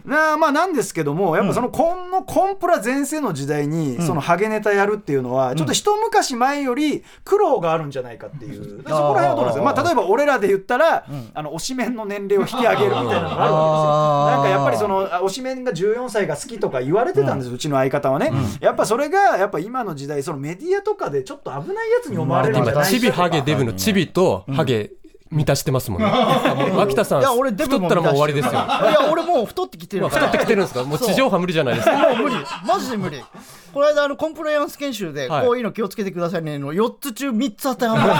なあまあなんですけどもやっぱそのこのコンプラ全盛の時代にそのハゲネタやるっていうのはちょっと一昔前より苦労があるんじゃないかっていう。そこら辺はどうなんですか？まあ例えば俺らで言ったらあの推しメンの年齢を引き上げるみたいなのがあるわけですよ。なんかやっぱりそのあ推しメンが14歳が好きとか言われてたんですうちの相方はね。やっぱそれがやっぱ今の時代そのメディアとかでちょっと危ないやつに思われるんじゃない。今チビハゲデブのチビとハゲ満たしてますもんね、*laughs* 脇田さんいや、俺太ったらもう終わりですよ。いや、俺もう太ってきてるから。太ってきてるんですか？もう地上波無理じゃないですか？もう無理。マジで無理。この間あのコンプライアンス研修ではい。こういうの気をつけてくださいねの4つ中3つ当てはまって。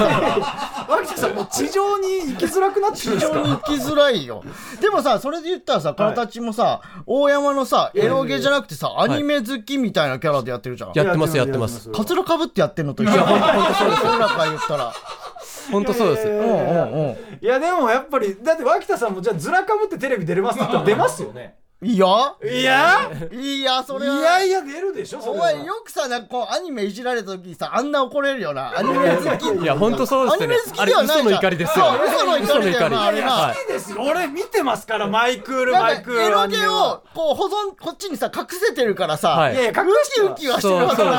*laughs* 脇田さんもう地上に行きづらくなってるんですか？非常に行きづらいよ。でもさそれで言ったらさ体ちもさ大山のさエロゲじゃなくてさアニメ好きみたいなキャラでやってるじゃん。やってますやってます。カツラかぶってやってんのと一緒。本当そうです世の中言ったら本当そうです。いやでもやっぱりだって脇田さんもじゃあずらかぶってテレビ出れますって言ったら出ますよねいや？いや？いやそれは。いやいや出るでしょそお前よくさなんかこうアニメいじられた時にさあんな怒れるよな。アニメ好きいや本当そうですよね。アニメ好きではないじゃん。あれ嘘の怒りですよ。嘘の怒りだよなあれなはい。いいですよ。俺見てますからマイクールマイクールエロゲアニメは。をこう保存こっちにさ隠せてるからさ、はい。いやいや隠ウしウキはしてるわけ隠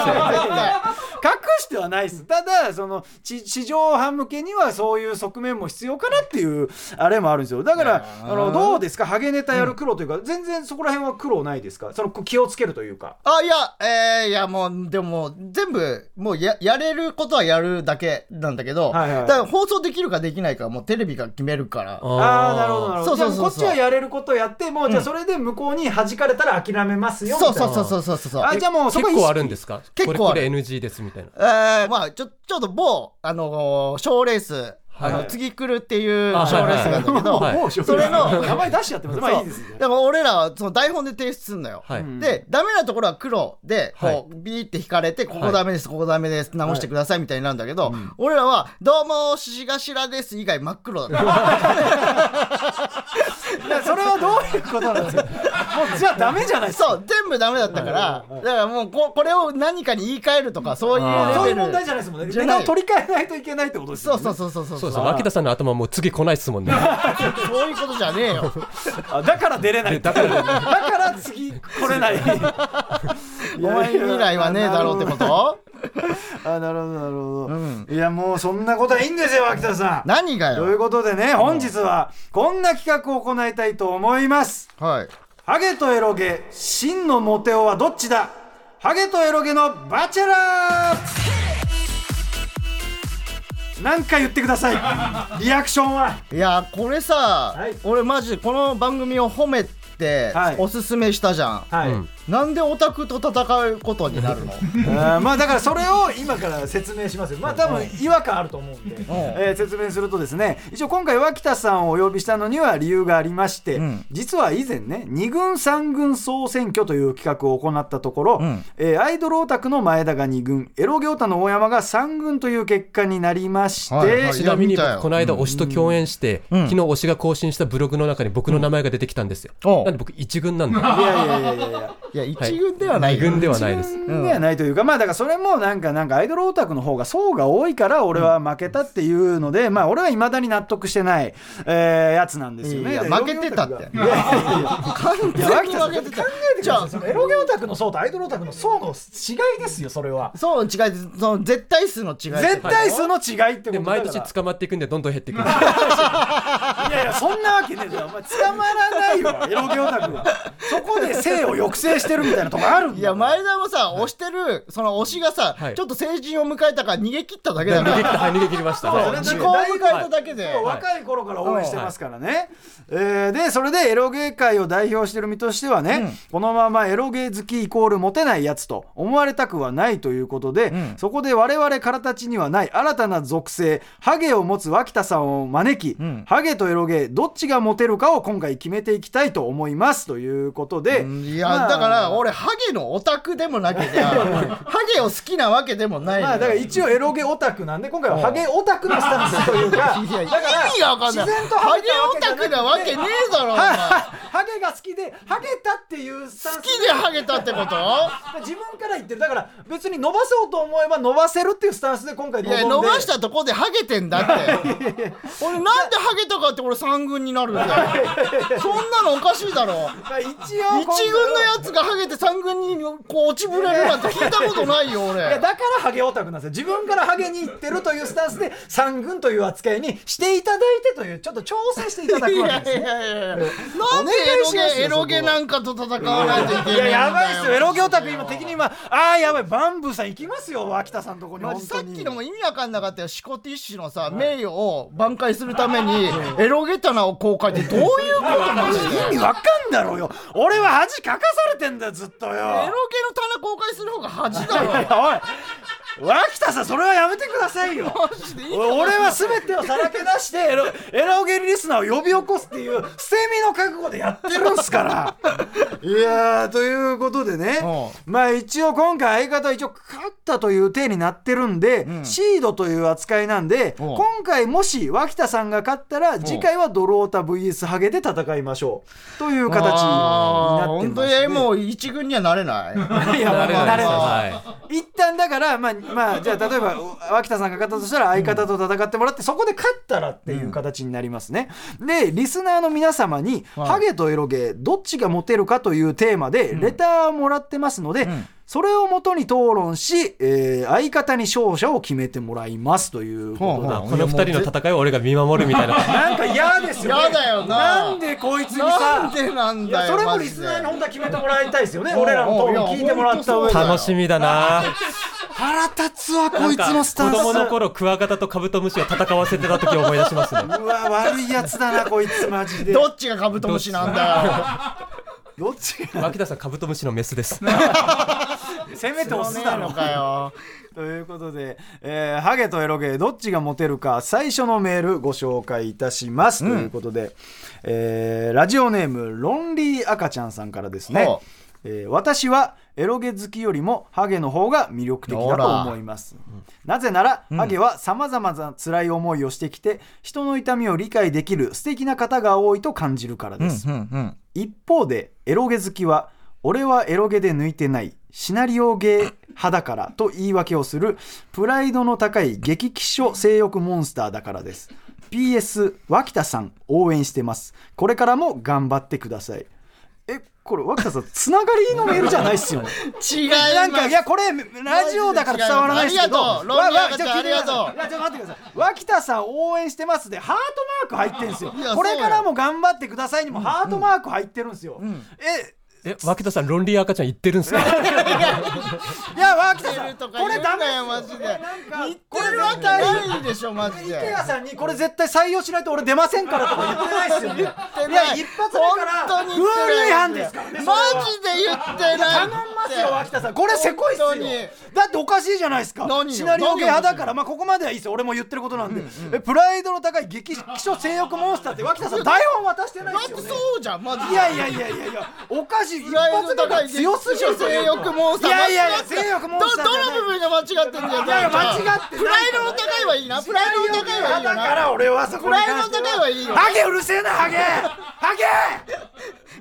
してはないです。ただその地地上波向けにはそういう側面も必要かなっていうあれもあるんですよ。だからあのどうですか？ハゲネタやる苦労というか、全然そこら辺は苦労ないですか？その気をつけるというか。あいやえー、いやもうでも全部もうややれることはやるだけなんだけど、はいはい。だから放送できるかできないかはもうテレビが決めるから。ああなるほどなるほど。そうそうそうそう。じゃあこっちはやれることやってもうじゃあそれで向こうに弾かれたら諦めますよみたいな。そうそうそうそうそうそうあじゃあもうそこは結構あるんですか結構あるこれこれ NG ですみたいなえー、まあちょちょっと某あのー賞レースあのはい次来るっていうあ賞レースがあるんだけど、それの名前出しちゃってます。まあいいですだから俺らはその台本で提出するのよ、はい。でダメなところは黒でこう、はい。ビーって引かれてここダメです、ここダメです直してくださいみたいになるんだけど、俺らは「どうもしがしらです」以外真っ黒だった。*laughs* それはどういうことなんですか？*laughs* もうじゃあダメじゃないですか。そう全部ダメだったから、だからもうここれを何かに言い換えるとかそういうレベルそういう問題じゃないですもんね。じゃない。ネタを取り替えないといけないってことですよね。そうそうそうそうそうそう。です脇田さんの頭もう次来ないっすもんね。*laughs* そういうことじゃねえよ。あだから出れない。だからだから次来れない。*laughs* お前未来はねえだろうってこと？*laughs* あなるほどなるほど、うん。いやもうそんなことはいいんですよ脇田さん。何がよ？ということでね本日はこんな企画を行いたいと思います。はい。ハゲとエロゲ真のモテ男はどっちだ？ハゲとエロゲのバチェラーなんか言ってください。リアクションは。いやこれさ、はい。俺マジでこの番組を褒めてはい。おすすめしたじゃん、はい、うんなんでオタクと戦うことになるの？*laughs* まあだからそれを今から説明しますよ。まあ多分違和感あると思うんで、えー説明するとですね一応今回脇田さんをお呼びしたのには理由がありまして、うん。実は以前ね2軍3軍総選挙という企画を行ったところ、うん。えーアイドルオタクの前田が2軍エロゲオタの大山が3軍という結果になりまして、はいはい。ちなみにこの間推しと共演して、うん。昨日推しが更新したブログの中に僕の名前が出てきたんですよ、なんで僕一軍なんでいやいやいやいやいやいや一軍ではないよ、二軍ではないです。ではないというか、まあだからそれもなんかなんかアイドルオタクの方が層が多いから俺は負けたっていうので、まあ俺はいまだに納得してない、えーやつなんですよね。でいや負けてたって。いやいやいや完全に負けて。たじゃあそのエロゲオタクの層とアイドルオタクの層の違いですよそれは。そう違いです。その絶対数の違い。絶対数の違いってでこと毎年捕まっていくんでどんどん減っていく *laughs* いやいやそんなわけねえじゃんお前捕まらないわエロゲオタクは。そこで性を抑制してるみたいなとこあるいや前田もさ推してるその推しがさ、はい。ちょっと成人を迎えたから逃げ切っただけだから。逃げ切ったはい逃げ切りました、はい。時効を迎えただけで、若い頃から応援してますからね、えーでそれでエロゲー界を代表してる身としてはね、このままエロゲー好きイコールモテないやつと思われたくはないということで、ん。そこで我々からたちにはない新たな属性ハゲを持つ脇田さんを招き、ん。ハゲとエロゲーどっちがモテるかを今回決めていきたいと思います。ということで、うん。いや、まあだから俺ハゲのオタクでもなけりゃ *laughs* ハゲを好きなわけでもないまあだから一応エロゲオタクなんで今回はハゲオタクのスタンスというか *laughs* いやだから意味がわかんない。自然とハゲオタクなわけねえだろハゲが好きでハゲたっていうスタンス。好きでハゲたってこと？自分から言ってる。だから別に伸ばそうと思えば伸ばせるっていうスタンスで今回い臨ん伸ばしたとこでハゲてんだって。*laughs* 俺なんでハゲたかって俺三軍になるんだよ。そんなのおかしいだろ。まあ一応一軍のやつがハゲて三軍にこう落ちぶれるなんて聞いたことないよいや俺。だからハゲオタクなんですよ。自分からハゲに行ってるというスタンスで三軍という扱いにしていただいてというちょっと調整していただくわけいやいですね。やいやいやなんでエロゲなんかと戦わないといけないいややばいっすよエロゲオタク今敵に今ああやばいバンブーさん行きますよ脇田さんのとこにさっきのも意味わかんなかったよ。シコティッシュのさ名誉を挽回するためにエロゲタナを公開ってどういうことマジでエロゲの意味わかんだろうよ。俺は恥かかされてんだよずっとよ。棚公開する方が恥だろ。おい脇田さんそれはやめてくださいよ。*laughs* 俺は全てをさらけ出してエロエロゲリスナーを呼び起こすっていう捨て身の覚悟でやってるんすから。*laughs* いやーということでね。まあ一応今回相方は一応勝ったという体になってるんで、シードという扱いなんでうん。今回もし脇田さんが勝ったら次回はドロータ VS ハゲで戦いましょう。という形になってあー本当にもう一軍にはなれない。*laughs* いやまあまあ慣れない。は一旦だからまあまあじゃあ例えば脇田さんが勝ったとしたら相方と戦ってもらってそこで勝ったらっていう形になりますね、でリスナーの皆様に「はい。ハゲとエロゲどっちがモテるか」というテーマでレターをもらってますので、ん。それをもとに討論し、えー相方に勝者を決めてもらいますということで、ほうほう。この二人の戦いを俺が見守るみたいな。*laughs* なんか嫌ですよね。嫌だよな。なんでこいつになさんでなんだよそれもリスナーに本当は決めてもらいたいですよね。俺らの討論聞いてもらった上で。楽しみだな *laughs* 腹立つわこいつのスタンス。子供の頃クワガタとカブトムシを戦わせてた時を思い出しますね。うわ悪いやつだなこいつマジで。どっちがカブトムシなんだ。*laughs* どっちが？脇田さんカブトムシのメスです。*laughs* せめてよオスだろ。ねえのかよ。ということで、えーハゲとエロゲどっちがモテるか最初のメールご紹介いたします、ということで、えーラジオネームロンリー赤ちゃんさんからですねえー私はエロゲ好きよりもハゲの方が魅力的だと思います。なぜなら、ハゲはさまざまな辛い思いをしてきて人の痛みを理解できる素敵な方が多いと感じるからです、うんうん一方でエロゲ好きは俺はエロゲで抜いてないシナリオゲー派だからと言い訳をするプライドの高い激気象性欲モンスターだからです。PS 脇田さん応援してます。これからも頑張ってください。えこれ脇田さんつながりのメールじゃないっすよね。違いなんかいやこれラジオだから伝わらないですけど。わわありがとうちょっ聞いてくださいいやちょっと待ってください。脇田さん応援してます。でハートマーク入ってるんですよ。これからも頑張ってくださいにもハートマーク入ってるんですよ、ええ脇田さんロンリー赤ちゃん言ってるんですか？いや脇田言さんこれダメよマジで。なんか言ってるわけないでしょマジで。池谷さんにこれ絶対採用しないと俺出ませんからとか言ってないですよね。い。いや一発目から本当にルール違反ですからねマジで言ってない頼んますよ脇田さん。これせこいっすよ。だっておかしいじゃないですか。シナリオ系派だか何らまあここまではいいですよ。俺も言ってることなんで、えプライドの高い激気象性欲モンスターって脇田さん台本渡してないですよね。そうじゃんマジで。いやいやいやいやいやおかしい一プライド発目から高い強すぎる性欲モンスターいやいや性欲モンスターどの部分が間違ってんだよいやいや間違ってプライドの高いはいいな。プライドの高いはいいよだかなら俺はそこプライドの高いはいいよハゲうるせえなハゲ。ハゲ。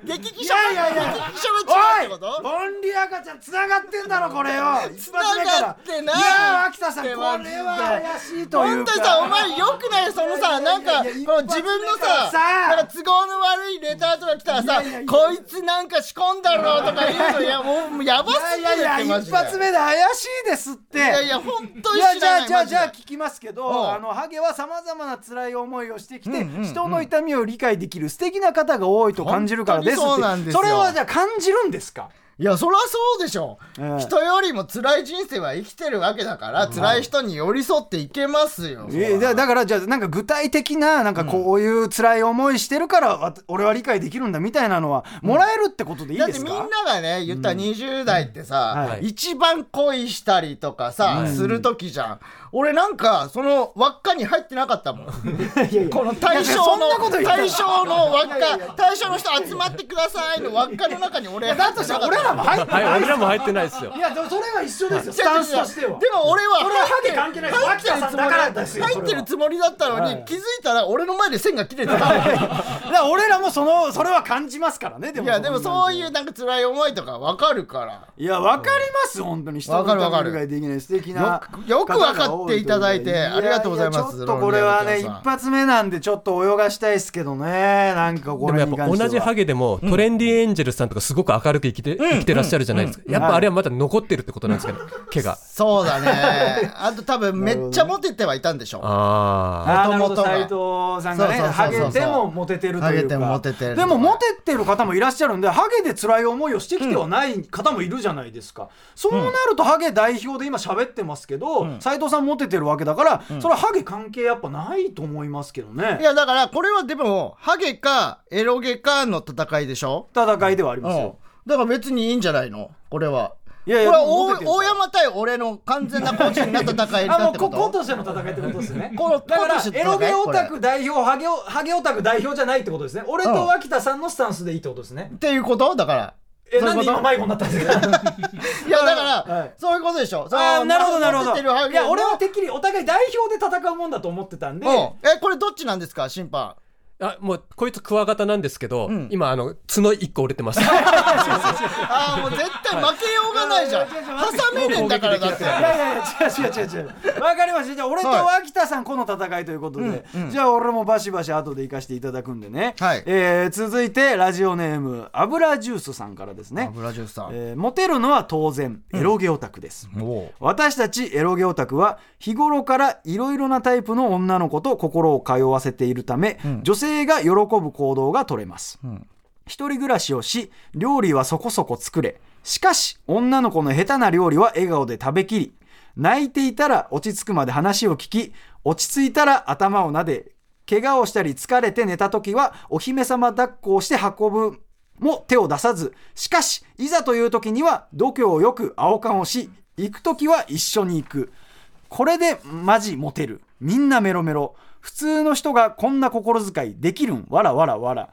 激気い象やいやいや。激気象が違うってこと？おいロンリー赤ちゃん繋がってんだろこれよ。一発目から。繋がってないいや秋田さんこれは怪しいというか。本当にさお前よくない？そのさなんか自分のささなんか都合の悪いレターとか来たらさこいつなんか仕込んだろとか言うのいやもうやばいすぎるやいやいや一発目で怪しいですって。いやいや本当に知じゃあじゃあらないマジで。じゃあ聞きますけうんどあのハゲはさまざまな辛い思いをしてきて、人の痛みを理解できる素敵な方が多いと感じるからですって。本当にそうなんですよ。それはじゃあ感じるんですか？いやそりゃそうでしょ、ええ。人よりも辛い人生は生きてるわけだから、辛い人に寄り添っていけますよ、えだだからじゃあなんか具体的ななんかこういう辛い思いしてるからわ俺は理解できるんだみたいなのはもらえるってことでいいだってですか、みんながね言ったら20代ってさ、はい。一番恋したりとかさ、はいする時じゃん俺なんかその輪っかに入ってなかったもん。*laughs* この対象いやそんなのこと言ったら対象の輪っか。対象の人集まってくださいの輪っかの中に俺。だとした。ら俺らも入ってないはい俺らも入ってないですよ。いやでもそれは一緒ですよ。スタンスとしては。でも俺はそれはハゲ関係ないです。入ってるつもりよ入ってるつもりだったのに、はい。気づいたら俺の前で線が切れてた。だから俺らもそのそれは感じますからねでいやでもそういううなんか辛い思いとかわかるから。いや分かります本当に。人のわかるわかる理解できない素敵な。よくよく分かっていただいてありがとうございますちょっとこれはね一発目なんでちょっと泳がしたいですけどね。なんかこでもやっぱ同じハゲでもトレンディエンジェルさんとかすごく明るく生きて生きてらっしゃるじゃないですか。やっぱあれはまだ残ってるってことなんですかね毛が。そうだね。あと多分めっちゃモテてはいたんでしょああーなるほど。元々が斉藤さんがねハゲでもモテてるというか。ハゲてもモテてるでもモテてる方もいらっしゃるんでハゲで辛い思いをしてきてはない方もいるじゃないですか、そうなるとハゲ代表で今喋ってますけど斉、藤さんモテてるわけだから、それはハゲ関係やっぱないと思いますけどね。いやだからこれはでもハゲかエロゲかの戦いでしょ？戦いではありますうん。よ、だから別にいいんじゃないの？これは。いやいや大大山対俺の完全な個人な戦いだ *laughs* ってここと？ことしての戦いってことですね。*laughs* このだからエロゲオタこク代表ハゲオハゲオタク代表じゃないってことですね。俺と脇田さんのスタンスでいいってことですね、っていうこと？だからえなんで今迷子になったんですか？*laughs* いやだから、はい。そういうことでしょ。あーなるほどなるほど。いや俺はのてっきりお互い代表で戦うもんだと思ってたんで。うん。えこれどっちなんですか審判あもうこいつクワガタなんですけど、ん。今あの角一個折れてます。*laughs* ああもう絶対負けようがないじゃん。*laughs* 挟めねえんだからだって。いやいやいや違う違う違う違う。わかりましたじゃあ俺と脇田さんこの戦いということで、うんうん。じゃあ俺もバシバシ後で行かせていただくんでね、はい。えー続いてラジオネーム油ジュースさんからですね、油ジュースさん、えーモテるのは当然エロゲオタクです、おう。私たちエロゲオタクは日頃からいろいろなタイプの女の子と心を通わせているため、女性が喜ぶ行動が取れます、ん。一人暮らしをし料理はそこそこ作れ。しかし女の子の下手な料理は笑顔で食べきり。泣いていたら落ち着くまで話を聞き落ち着いたら頭を撫で怪我をしたり疲れて寝た時はお姫様抱っこをして運ぶも手を出さず。しかしいざという時には度胸よく青缶をし行く時は一緒に行く。これでマジモテる。みんなメロメロ普通の人がこんな心遣いできるん？わらわらわら。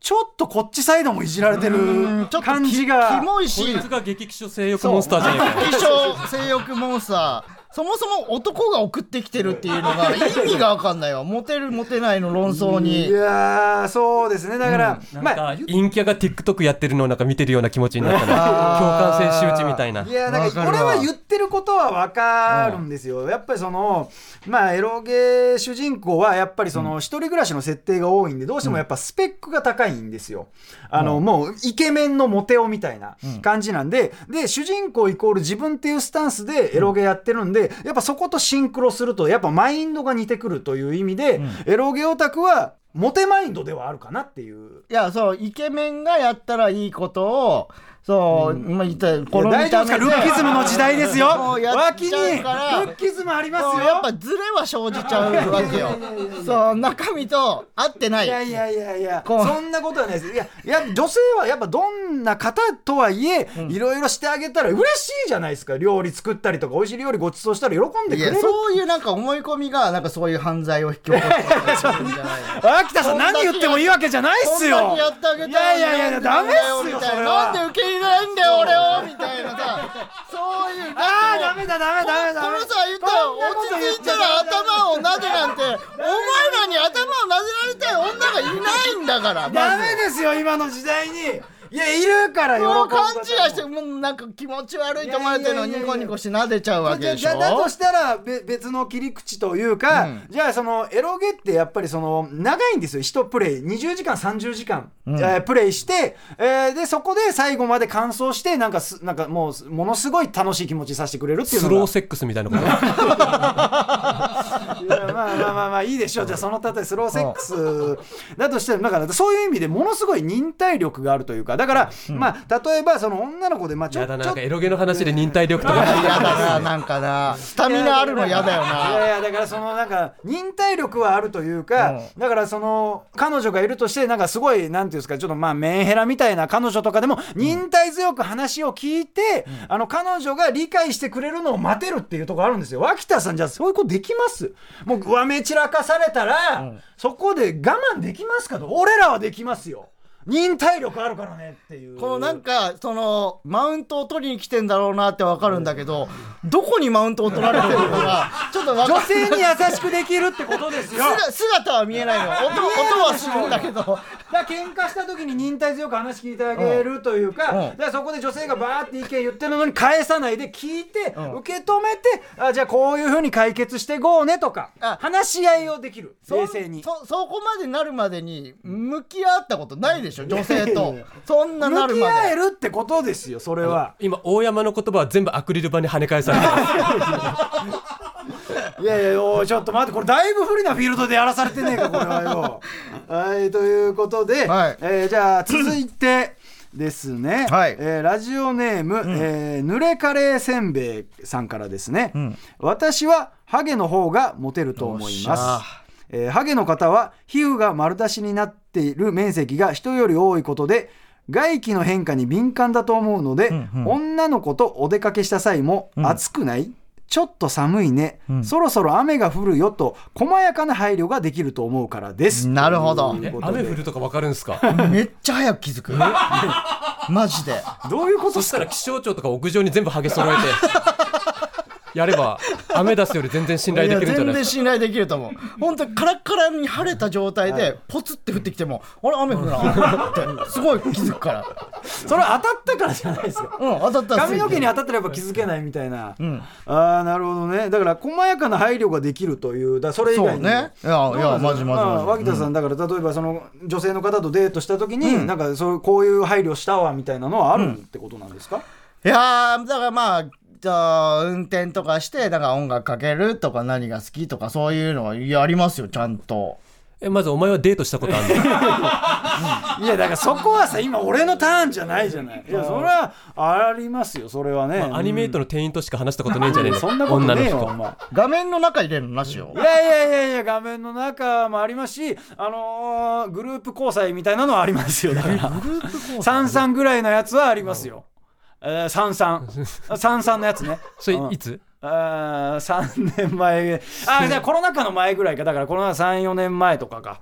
ちょっとこっちサイドもいじられてるちょっと感じキがモいこしいつが激気象性欲モンスターじゃないかよ。気象性欲モンスターそもそも男が送ってきてるっていうのが意味が分かんないわ。モテるモテないの論争いにやーそうですね。だから、なんまあか陰キャが TikTok やってるのをなんか見てるような気持ちになったな。共感性周知みたいな。いやなんか俺は言ってることは分かるんですよ、やっぱりそのまあエロゲー主人公はやっぱりその一人暮らしの設定が多いんでどうしてもやっぱスペックが高いんですよ、あのもうイケメンのモテ男みたいな感じなんで、で主人公イコール自分っていうスタンスでエロゲーやってるんで、やっぱそことシンクロするとやっぱマインドが似てくるという意味で、エロゲオタクはモテマインドではあるかなっていう。いやそうイケメンがやったらいいことをそう、まあ言ったらこの大丈夫ですか？ルッキズムの時代ですよ。脇にルッキズムありますよ。やっぱズレは生じちゃうわけよ。*laughs* そう中身と合ってない。いやいやいやいや。そんなことはないです。いやいや女性はやっぱどんな方とはいえ、いろいろしてあげたら嬉しいじゃないですか。料理作ったりとか美味しい料理ごちそうしたら喜んでくれる。そういうなんか思い込みがなんかそういう犯罪を引き起こするんじゃないの秋田さん何言ってもいいわけじゃないっすよ。やってあげたらいやいやいやダメっすよな。んで受け入れないんだよ俺をみたいなさそういうああダメだダメダメダメこのさ言ったら落ち着いたら頭をなでなんてお前らに頭をなでられたい女がいないんだからダメですよ今の時代にいやいるから喜ぶもう勘違いしてもうなんか気持ち悪いと思われてるのニコニコしてなでちゃうわけでしょ？だだとしたらべ別の切り口というか、うん。じゃあそのエロゲってやっぱりその長いんですよ1プレイ。20時間30時間、えープレイして、えーでそこで最後まで完走してなんかすなんかもうものすごい楽しい気持ちにさせてくれるっていうのが。スローセックスみたいなこと？*laughs* まあまあまあまあいいでしょうじゃあその例えスローセックスだとしてだからそういう意味でものすごい忍耐力があるというかだから、まあ例えばその女の子でまあちょやだなんかエロゲの話で忍耐力とか嫌だななんかなスタミナあるの嫌だよないやいやだからそのなんか忍耐力はあるというか、だからその彼女がいるとしてなんかすごいなんていうんですかちょっとまあメンヘラみたいな彼女とかでも忍耐強く話を聞いて、あの彼女が理解してくれるのを待てるっていうところあるんですよ脇田さんじゃあそういうことできますもうわめ散らかされたら、そこで我慢できますかと。俺らはできますよ忍耐力あるからねっていう。このなんかそのマウントを取りに来てんだろうなってわかるんだけどどこにマウントを取られてるのかちょっと女性に優しくできるってことですよ。姿姿は見えないの。*laughs* 音音はするんだけど。だから喧嘩した時に忍耐強く話聞いてあげるというか,、うん。だからそこで女性がバーって意見言ってるのに返さないで聞いて、ん。受け止めてあじゃあこういうふうに解決していこうねとかあ話し合いをできる。そ冷静に。そそこまでなるまでに向き合ったことないでしょ女性と。そんななる向き合えるってことですよそれは。今大山の言葉は全部アクリル板に跳ね返されてます。*laughs* いやいやおいちょっと待ってこれだいぶ不利なフィールドでやらされてねえかこれはよ。*laughs* はいということで、はい。えーじゃあ続いてですね、はい。えーラジオネーム、えー濡れカレーせんべいさんからですね、ん。私はハゲの方がモテると思います。えーハゲの方は皮膚が丸出しになっている面積が人より多いことで外気の変化に敏感だと思うので、女の子とお出かけした際も、暑くない？ちょっと寒いね、そろそろ雨が降るよと細やかな配慮ができると思うからです。なるほど。雨降るとか分かるんですか？めっちゃ早く気づく。マジで。どういうことそしたら気象庁とか屋上に全部ハゲ揃えてやれば雨出すより全然信頼できるんじゃないですか。全然信頼できると思う。本当にカラッカラに晴れた状態でポツって降ってきてもあれ雨降るなってすごい気づくから。それ当たったからじゃないですか。うん当たったら髪の毛に当たったらやっぱ気づけないみたいな、ん。ああなるほどね。だから細やかな配慮ができるというだそれ以外に。もそうね。いやいやマジマジマジああ脇田さんだから例えばその女性の方とデートした時に、なんかそうこういう配慮したわみたいなのはあるってことなんですか、いやーだからまあじゃあ運転とかしてなんか音楽かけるとか何が好きとかそういうのはやりますよちゃんと。えまずお前はデートしたことあるの？*laughs* いやだからそこはさ今俺のターンじゃないじゃない。いやそれはありますよそれはね、アニメートの店員としか話したことねえんじゃねえの？そんなこと女のねえよ人と。お前。画面の中入れるのなしよ。いやいやいやいや画面の中もありますし、あのーグループ交際みたいなのはありますよ。だから三三ぐらいのやつはありますよ。えー、三三。*laughs* 三三のやつね。それうん。いつ？あー3年前。あじゃあコロナ禍の前ぐらいか。だからコロナ34年前とかか。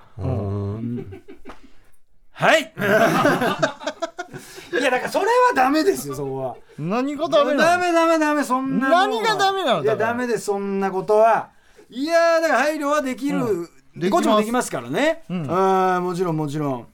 はい。*laughs* いやだからそれはダメですよそこは。何がダメなの？ダメダメダメそんな何がダメなの？いやダメですそんなことは。いやだから配慮はできる、できます。こっちもできますからね、ん。あーもちろんもちろん。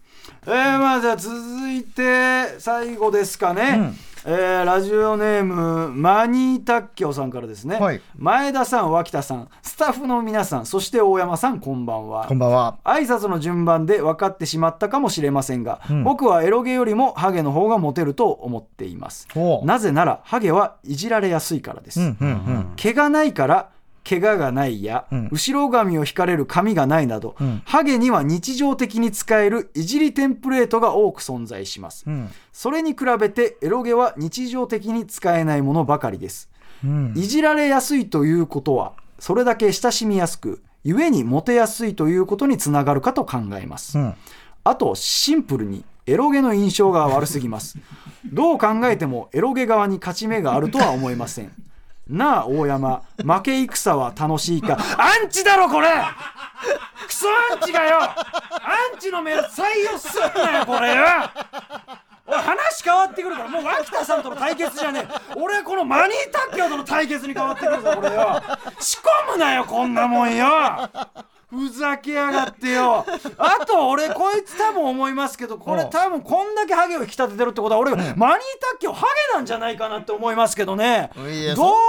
えー、まあじゃあ続いて最後ですかね、えーラジオネームマニータッキョさんからですね、はい。前田さん脇田さんスタッフの皆さんそして大山さんこんばんは。こんばんは。挨拶の順番で分かってしまったかもしれませんが、僕はエロゲよりもハゲの方がモテると思っています。なぜならハゲはいじられやすいからです、うんうんうん。毛がないから怪我がないや、ん。後ろ髪を引かれる髪がないなど、ん。ハゲには日常的に使えるいじりテンプレートが多く存在します、うん。それに比べてエロゲは日常的に使えないものばかりです。うん。いじられやすいということはそれだけ親しみやすく故にモテやすいということにつながるかと考えます、うん。あとシンプルにエロゲの印象が悪すぎます。どう考えてもエロゲ側に勝ち目があるとは思えませんなあ大山。負け戦は楽しいか。アンチだろこれ。クソアンチがよ。アンチのメール採用すんなよこれよ。おい話変わってくるから。もう脇田さんとの対決じゃねえ。俺はこのマニータッキョとの対決に変わってくるぞこれよ。仕込むなよこんなもんよ。ふざけやがってよ。あと俺こいつ多分思いますけどこれうん。多分こんだけハゲを引き立ててるってことは俺マニータッキョハゲなんじゃないかなって思いますけどね。どう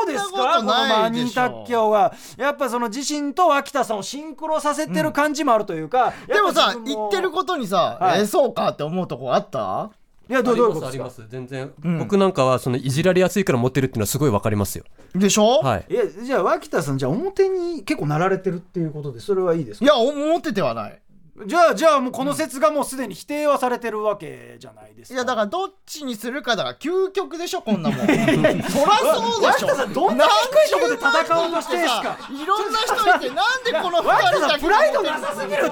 ですか？このマニータッキョがやっぱその自身と脇田さんをシンクロさせてる感じもあるというか、でもさ言ってることにさ、はい。えそうかって思うとこあった？いやどうどういうことありですか？ます全然、僕なんかはそのいじられやすいからモテるっていうのはすごいわかりますよ。でしょ、はい。いやじゃあ脇田さんじゃあ表に結構なられてるっていうことでそれはいいですか？いや思っててはないじゃあじゃあもうこの説がもうすでに否定はされてるわけじゃないですか。いやだからどっちにするかだから究極でしょこんなもん。そらそうでしょ。さんどんな低いとこで戦おうとしてんすか？いろんな人いてなんでこの二脇田さ人だけんプライドなさすぎるって。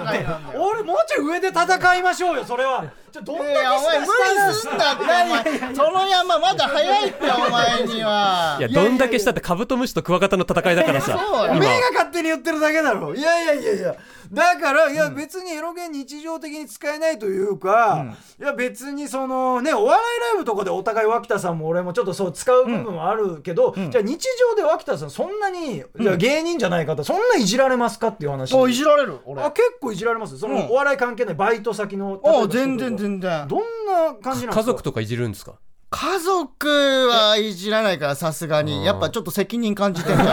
俺もうちょい上で戦いましょうよそれは。ちょどんだけいやお前無理すんなってお前その山まだ早いってお前には。いやどんだけしたってカブトムシとクワガタの戦いだからさそうよ。おめえが勝手に言ってるだけだろ。いやいやいやいやだからいや別にエロゲ日常的に使えないというか、いや別にそのねお笑いライブとかでお互い脇田さんも俺もちょっとそう使う部分はあるけど、じゃあ日常で脇田さんそんなに、じゃあ芸人じゃない方そんないじられますかっていう話。おいじられる俺。あ結構いじられます。その、うん。お笑い関係ないバイト先のあ全然全然。どんな感じなんですか？家族とかいじるんですか？家族はいじらないからさすがに。やっぱちょっと責任感じてんじゃん。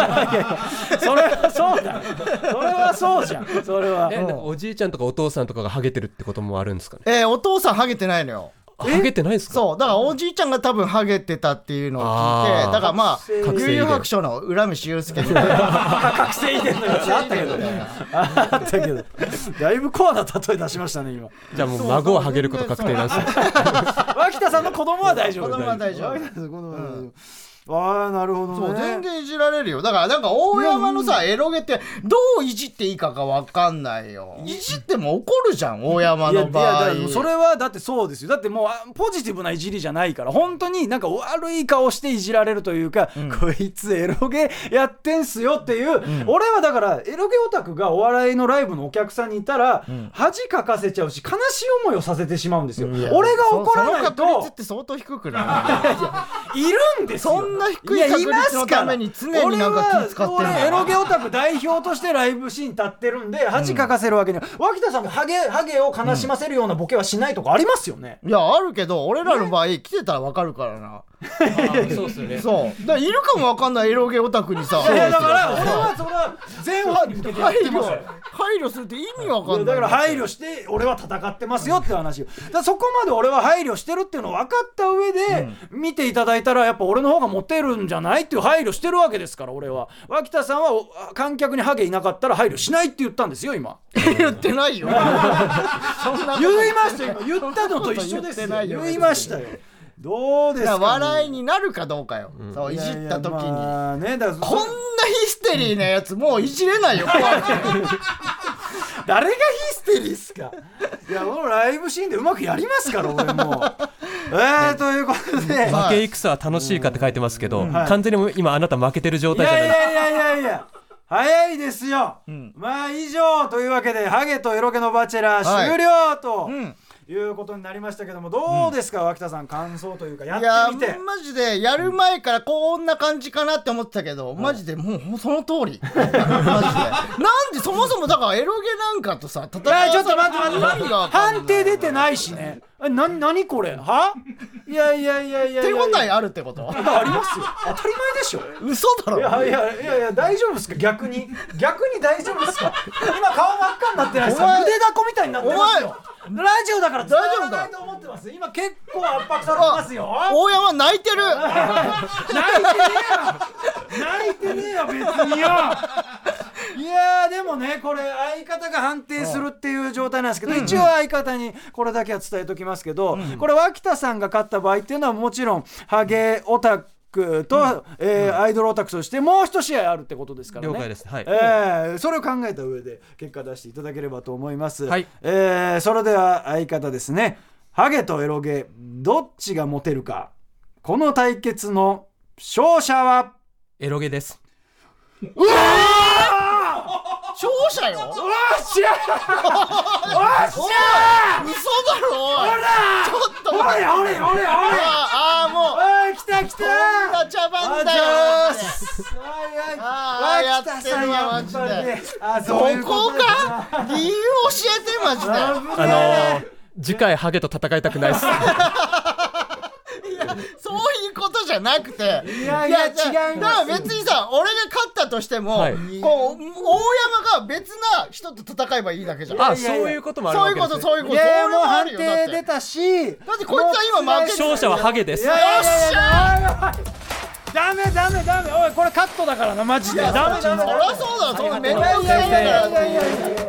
*laughs* それはそうだそれはそうじゃん。それは。おじいちゃんとかお父さんとかがハゲてるってこともあるんですかね？えーお父さんハゲてないのよ。あハゲてないですか？そう。だからおじいちゃんが多分ハゲてたっていうのを聞いてだからまあ悠々白書の浦飯祐介。みたいな覚醒遺伝のやつあったけどね。*laughs* あったけど。だいぶコアな例え出しましたね今。じゃあもう孫はハゲること確定なんですよ脇田さんの子供は大丈夫。子供は大丈夫ああなるほどね。そう全然いじられるよ。だからなんか大山のさエロゲってどういじっていいかが分かんないよ。いじっても怒るじゃん大山いやいやの場合。だからそれはだってそうですよ。だってもうあポジティブないじりじゃないから本当になんか悪い顔していじられるというか、こいつエロゲやってんすよっていう、俺はだからエロゲオタクがお笑いのライブのお客さんにいたら、恥かかせちゃうし悲しい思いをさせてしまうんですよ、いや俺が怒らないそその確率っとて相当低くない？*laughs* いるんですよ。そんな低い確率のために常になんか気使ってるの俺エロゲオタク代表としてライブシーン立ってるんで恥かかせるわけには、脇田さんもハゲハゲを悲しませるようなボケはしないとかありますよね、いやあるけど俺らの場合来てたら分かかるからなそうっすよね。そう。だからいるかも分かんないエロゲオタクにさ。いやだから俺はそれは全派に向けて配慮。配慮するって意味分かんない。だから配慮して俺は戦ってますよって話をだそこまで俺は配慮してるっていうのを分かった上で見ていただいたらやっぱ俺の方がモテるんじゃないっていう配慮してるわけですから俺は。脇田さんはお観客にハゲいなかったら配慮しないって言ったんですよ今。*laughs* *laughs* 言ってないよ。言いましたよ今。言ったのと一緒ですよ。言ってないよ。言いましたよどうですか、だから笑いになるかどうかよ、そういじった時に、いやいやまあねだこんなヒステリーなやつもういじれないよ怖くて誰がヒステリーっすか？いや俺ライブシーンでうまくやりますから俺も。*laughs* えー、ということで。負け戦は楽しいかって書いてますけど、はい。完全にもう今あなた負けてる状い態じゃない。やいやいやいやいや。早いですよ、ん。まあ以上というわけでハゲとエロゲのバチェラはい。ー終了と、うんいうことになりましたけどもどうですか、脇田さん感想というかやいやってみて。マジでやる前からこんな感じかなって思ってたけど、マジでもうその通り。*laughs* マジで。なんでそもそもだからエロゲなんかとさ戦いやちょっと待って待って待って。判定出てないしね。えな何これ？は？いやいやいやいやいや手応えあるってこと？ありますよ。当たり前でしょ。嘘だろ。いやいやいやいや大丈夫ですか？逆に？逆に大丈夫ですか？今顔真っ赤になってないですか？腕だこみたいになってますよラジオだから伝わ大丈夫からないと思ってます。今結構圧迫されてますよ。大山泣いてる。*laughs* 泣いてねえよ。泣いてねえよ別によ。いやーでもねこれ相方が判定するっていう状態なんですけど、一応相方にこれだけは伝えときますけど、これ脇田さんが勝った場合っていうのはもちろんハゲオタクと、えーアイドルオタクとしてもう一試合あるってことですからね。了解です。はい。えーそれを考えた上で結果出していただければと思います、はい。えーそれでは相方ですね。ハゲとエロゲどっちがモテるか。この対決の勝者は？エロゲです勝者よ。おっしゃおっし嘘だろおい。ゃちょっとおい待って。おいおいおいああもう。おい来た来た。こんな茶番だよ。あああーやってるわマジで。あこそういうこか？理由教えてマジで。危あのー次回ハゲと戦いたくないっす *laughs* そういうことじゃなくて。いやいや違いますだから別にさ俺が勝ったとしても、はい。こう大山が別な人と戦えばいいだけじゃん。あそういうこともあるそういうことそういうこと。いやもう判定出たしだってこいつは今負け勝者はハゲです。いやいやいやいや。おいおいダメダメダメ。おいこれカットだからなマジで。ダメダメ。そりゃそうだそんな面倒くさいからっていう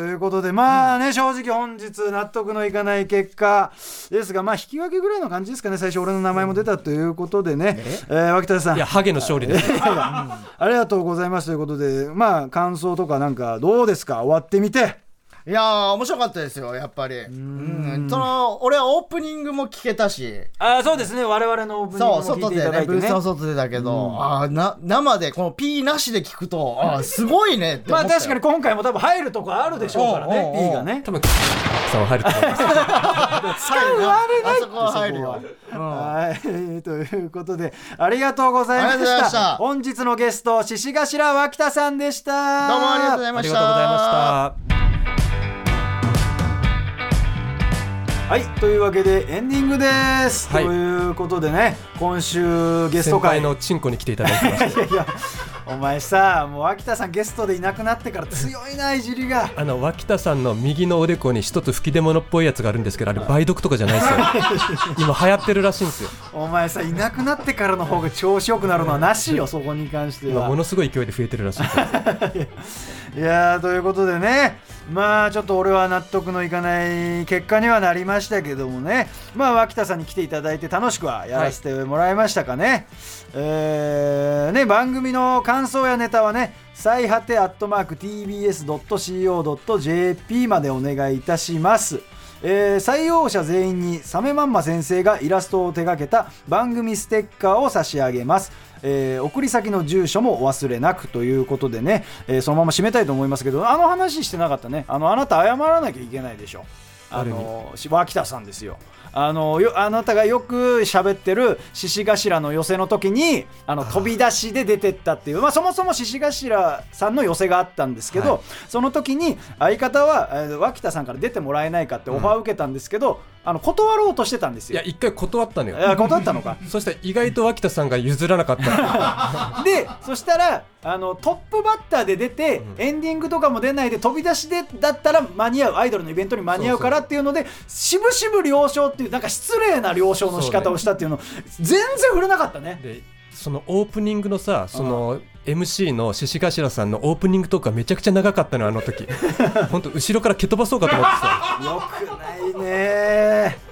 ということでまあね、正直本日納得のいかない結果ですがまあ引き分けぐらいの感じですかね最初俺の名前も出たということでね、え？ー脇田さん。いやハゲの勝利です。*laughs* ありがとうございますということでまあ感想とかなんかどうですか？終わってみていやー面白かったですよやっぱり。うん。その俺はオープニングも聞けたし。あそうですね。我々のオープニングそう外も聞いていただいてね。でねブースの外でだけど、あーな生でこの P なしで聞くとあーすごいねって思ったよ。まあ確かに今回も多分入るとこあるでしょうからね P がね。多分さんは入ると思います。使うあれないあそこは入るよ。はい、ということでありがとうございましました。た本日のゲスト獅子頭脇田さんでした。どうもありがとうございあました。りがとうございましたはいというわけでエンディングです、はい。ということでね今週ゲスト先会輩のチンコに来ていただきました *laughs* いやいやお前さもう脇田さんゲストでいなくなってから強いないじりが。あの脇田さんの右のおでこに一つ吹き出物っぽいやつがあるんですけどあれ梅毒とかじゃないですよ。*laughs* 今流行ってるらしいんですよ。お前さいなくなってからの方が調子よくなるのはなしよそこに関しては。今ものすごい勢いで増えてるらしい *laughs* いやーということでね。まあちょっと俺は納得のいかない結果にはなりましたけどもね。まあ脇田さんに来ていただいて楽しくはやらせてもらいましたかね、えーね番組の感感想やネタはね最果てアットマーク TBS.CO.JP までお願いいたします。えー採用者全員にサメマンマ先生がイラストを手掛けた番組ステッカーを差し上げます、えー送り先の住所もお忘れなくということでね、えーそのまま締めたいと思いますけどあの話してなかったね。あのあなた謝らなきゃいけないでしょ。あのし脇田さんですよ。あのよあなたがよく喋ってる獅子頭の寄せの時にあの飛び出しで出てったっていうまあ、そもそも獅子頭さんの寄せがあったんですけど、はい。その時に相方は、えー脇田さんから出てもらえないかってオファーを受けたんですけど、あの断ろうとしてたんですよ。いや一回断ったのよ。断ったのか。*laughs* そしたら意外と脇田さんが譲らなかった。*laughs* でそしたらあのトップバッターで出て、エンディングとかも出ないで飛び出しでだったら間に合うアイドルのイベントに間に合うからっていうので渋々了承っていうなんか失礼な了承の仕方をしたっていうの全然触れなかったね。でそのオープニングのさその MC の獅子頭さんのオープニングトークがめちゃくちゃ長かったのあの時。*laughs* 本当後ろから蹴飛ばそうかと思ってさ。よくないね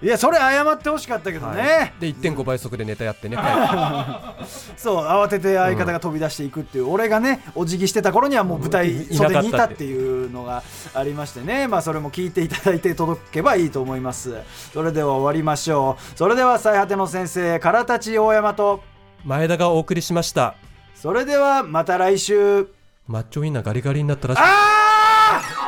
いやそれ謝ってほしかったけどね、で1.5倍速でネタやってね、は *laughs* そう慌てて相方が飛び出していくっていう、俺がねお辞儀してた頃にはもう舞台袖にいたっていうのがありましてね。まあそれも聞いていただいて届けばいいと思います。それでは終わりましょう。それでは最果ての先生からたち大山と。い、前田がお送りしました。それではまた来週。マッチョウインナーガリガリになったらしい。あ TBS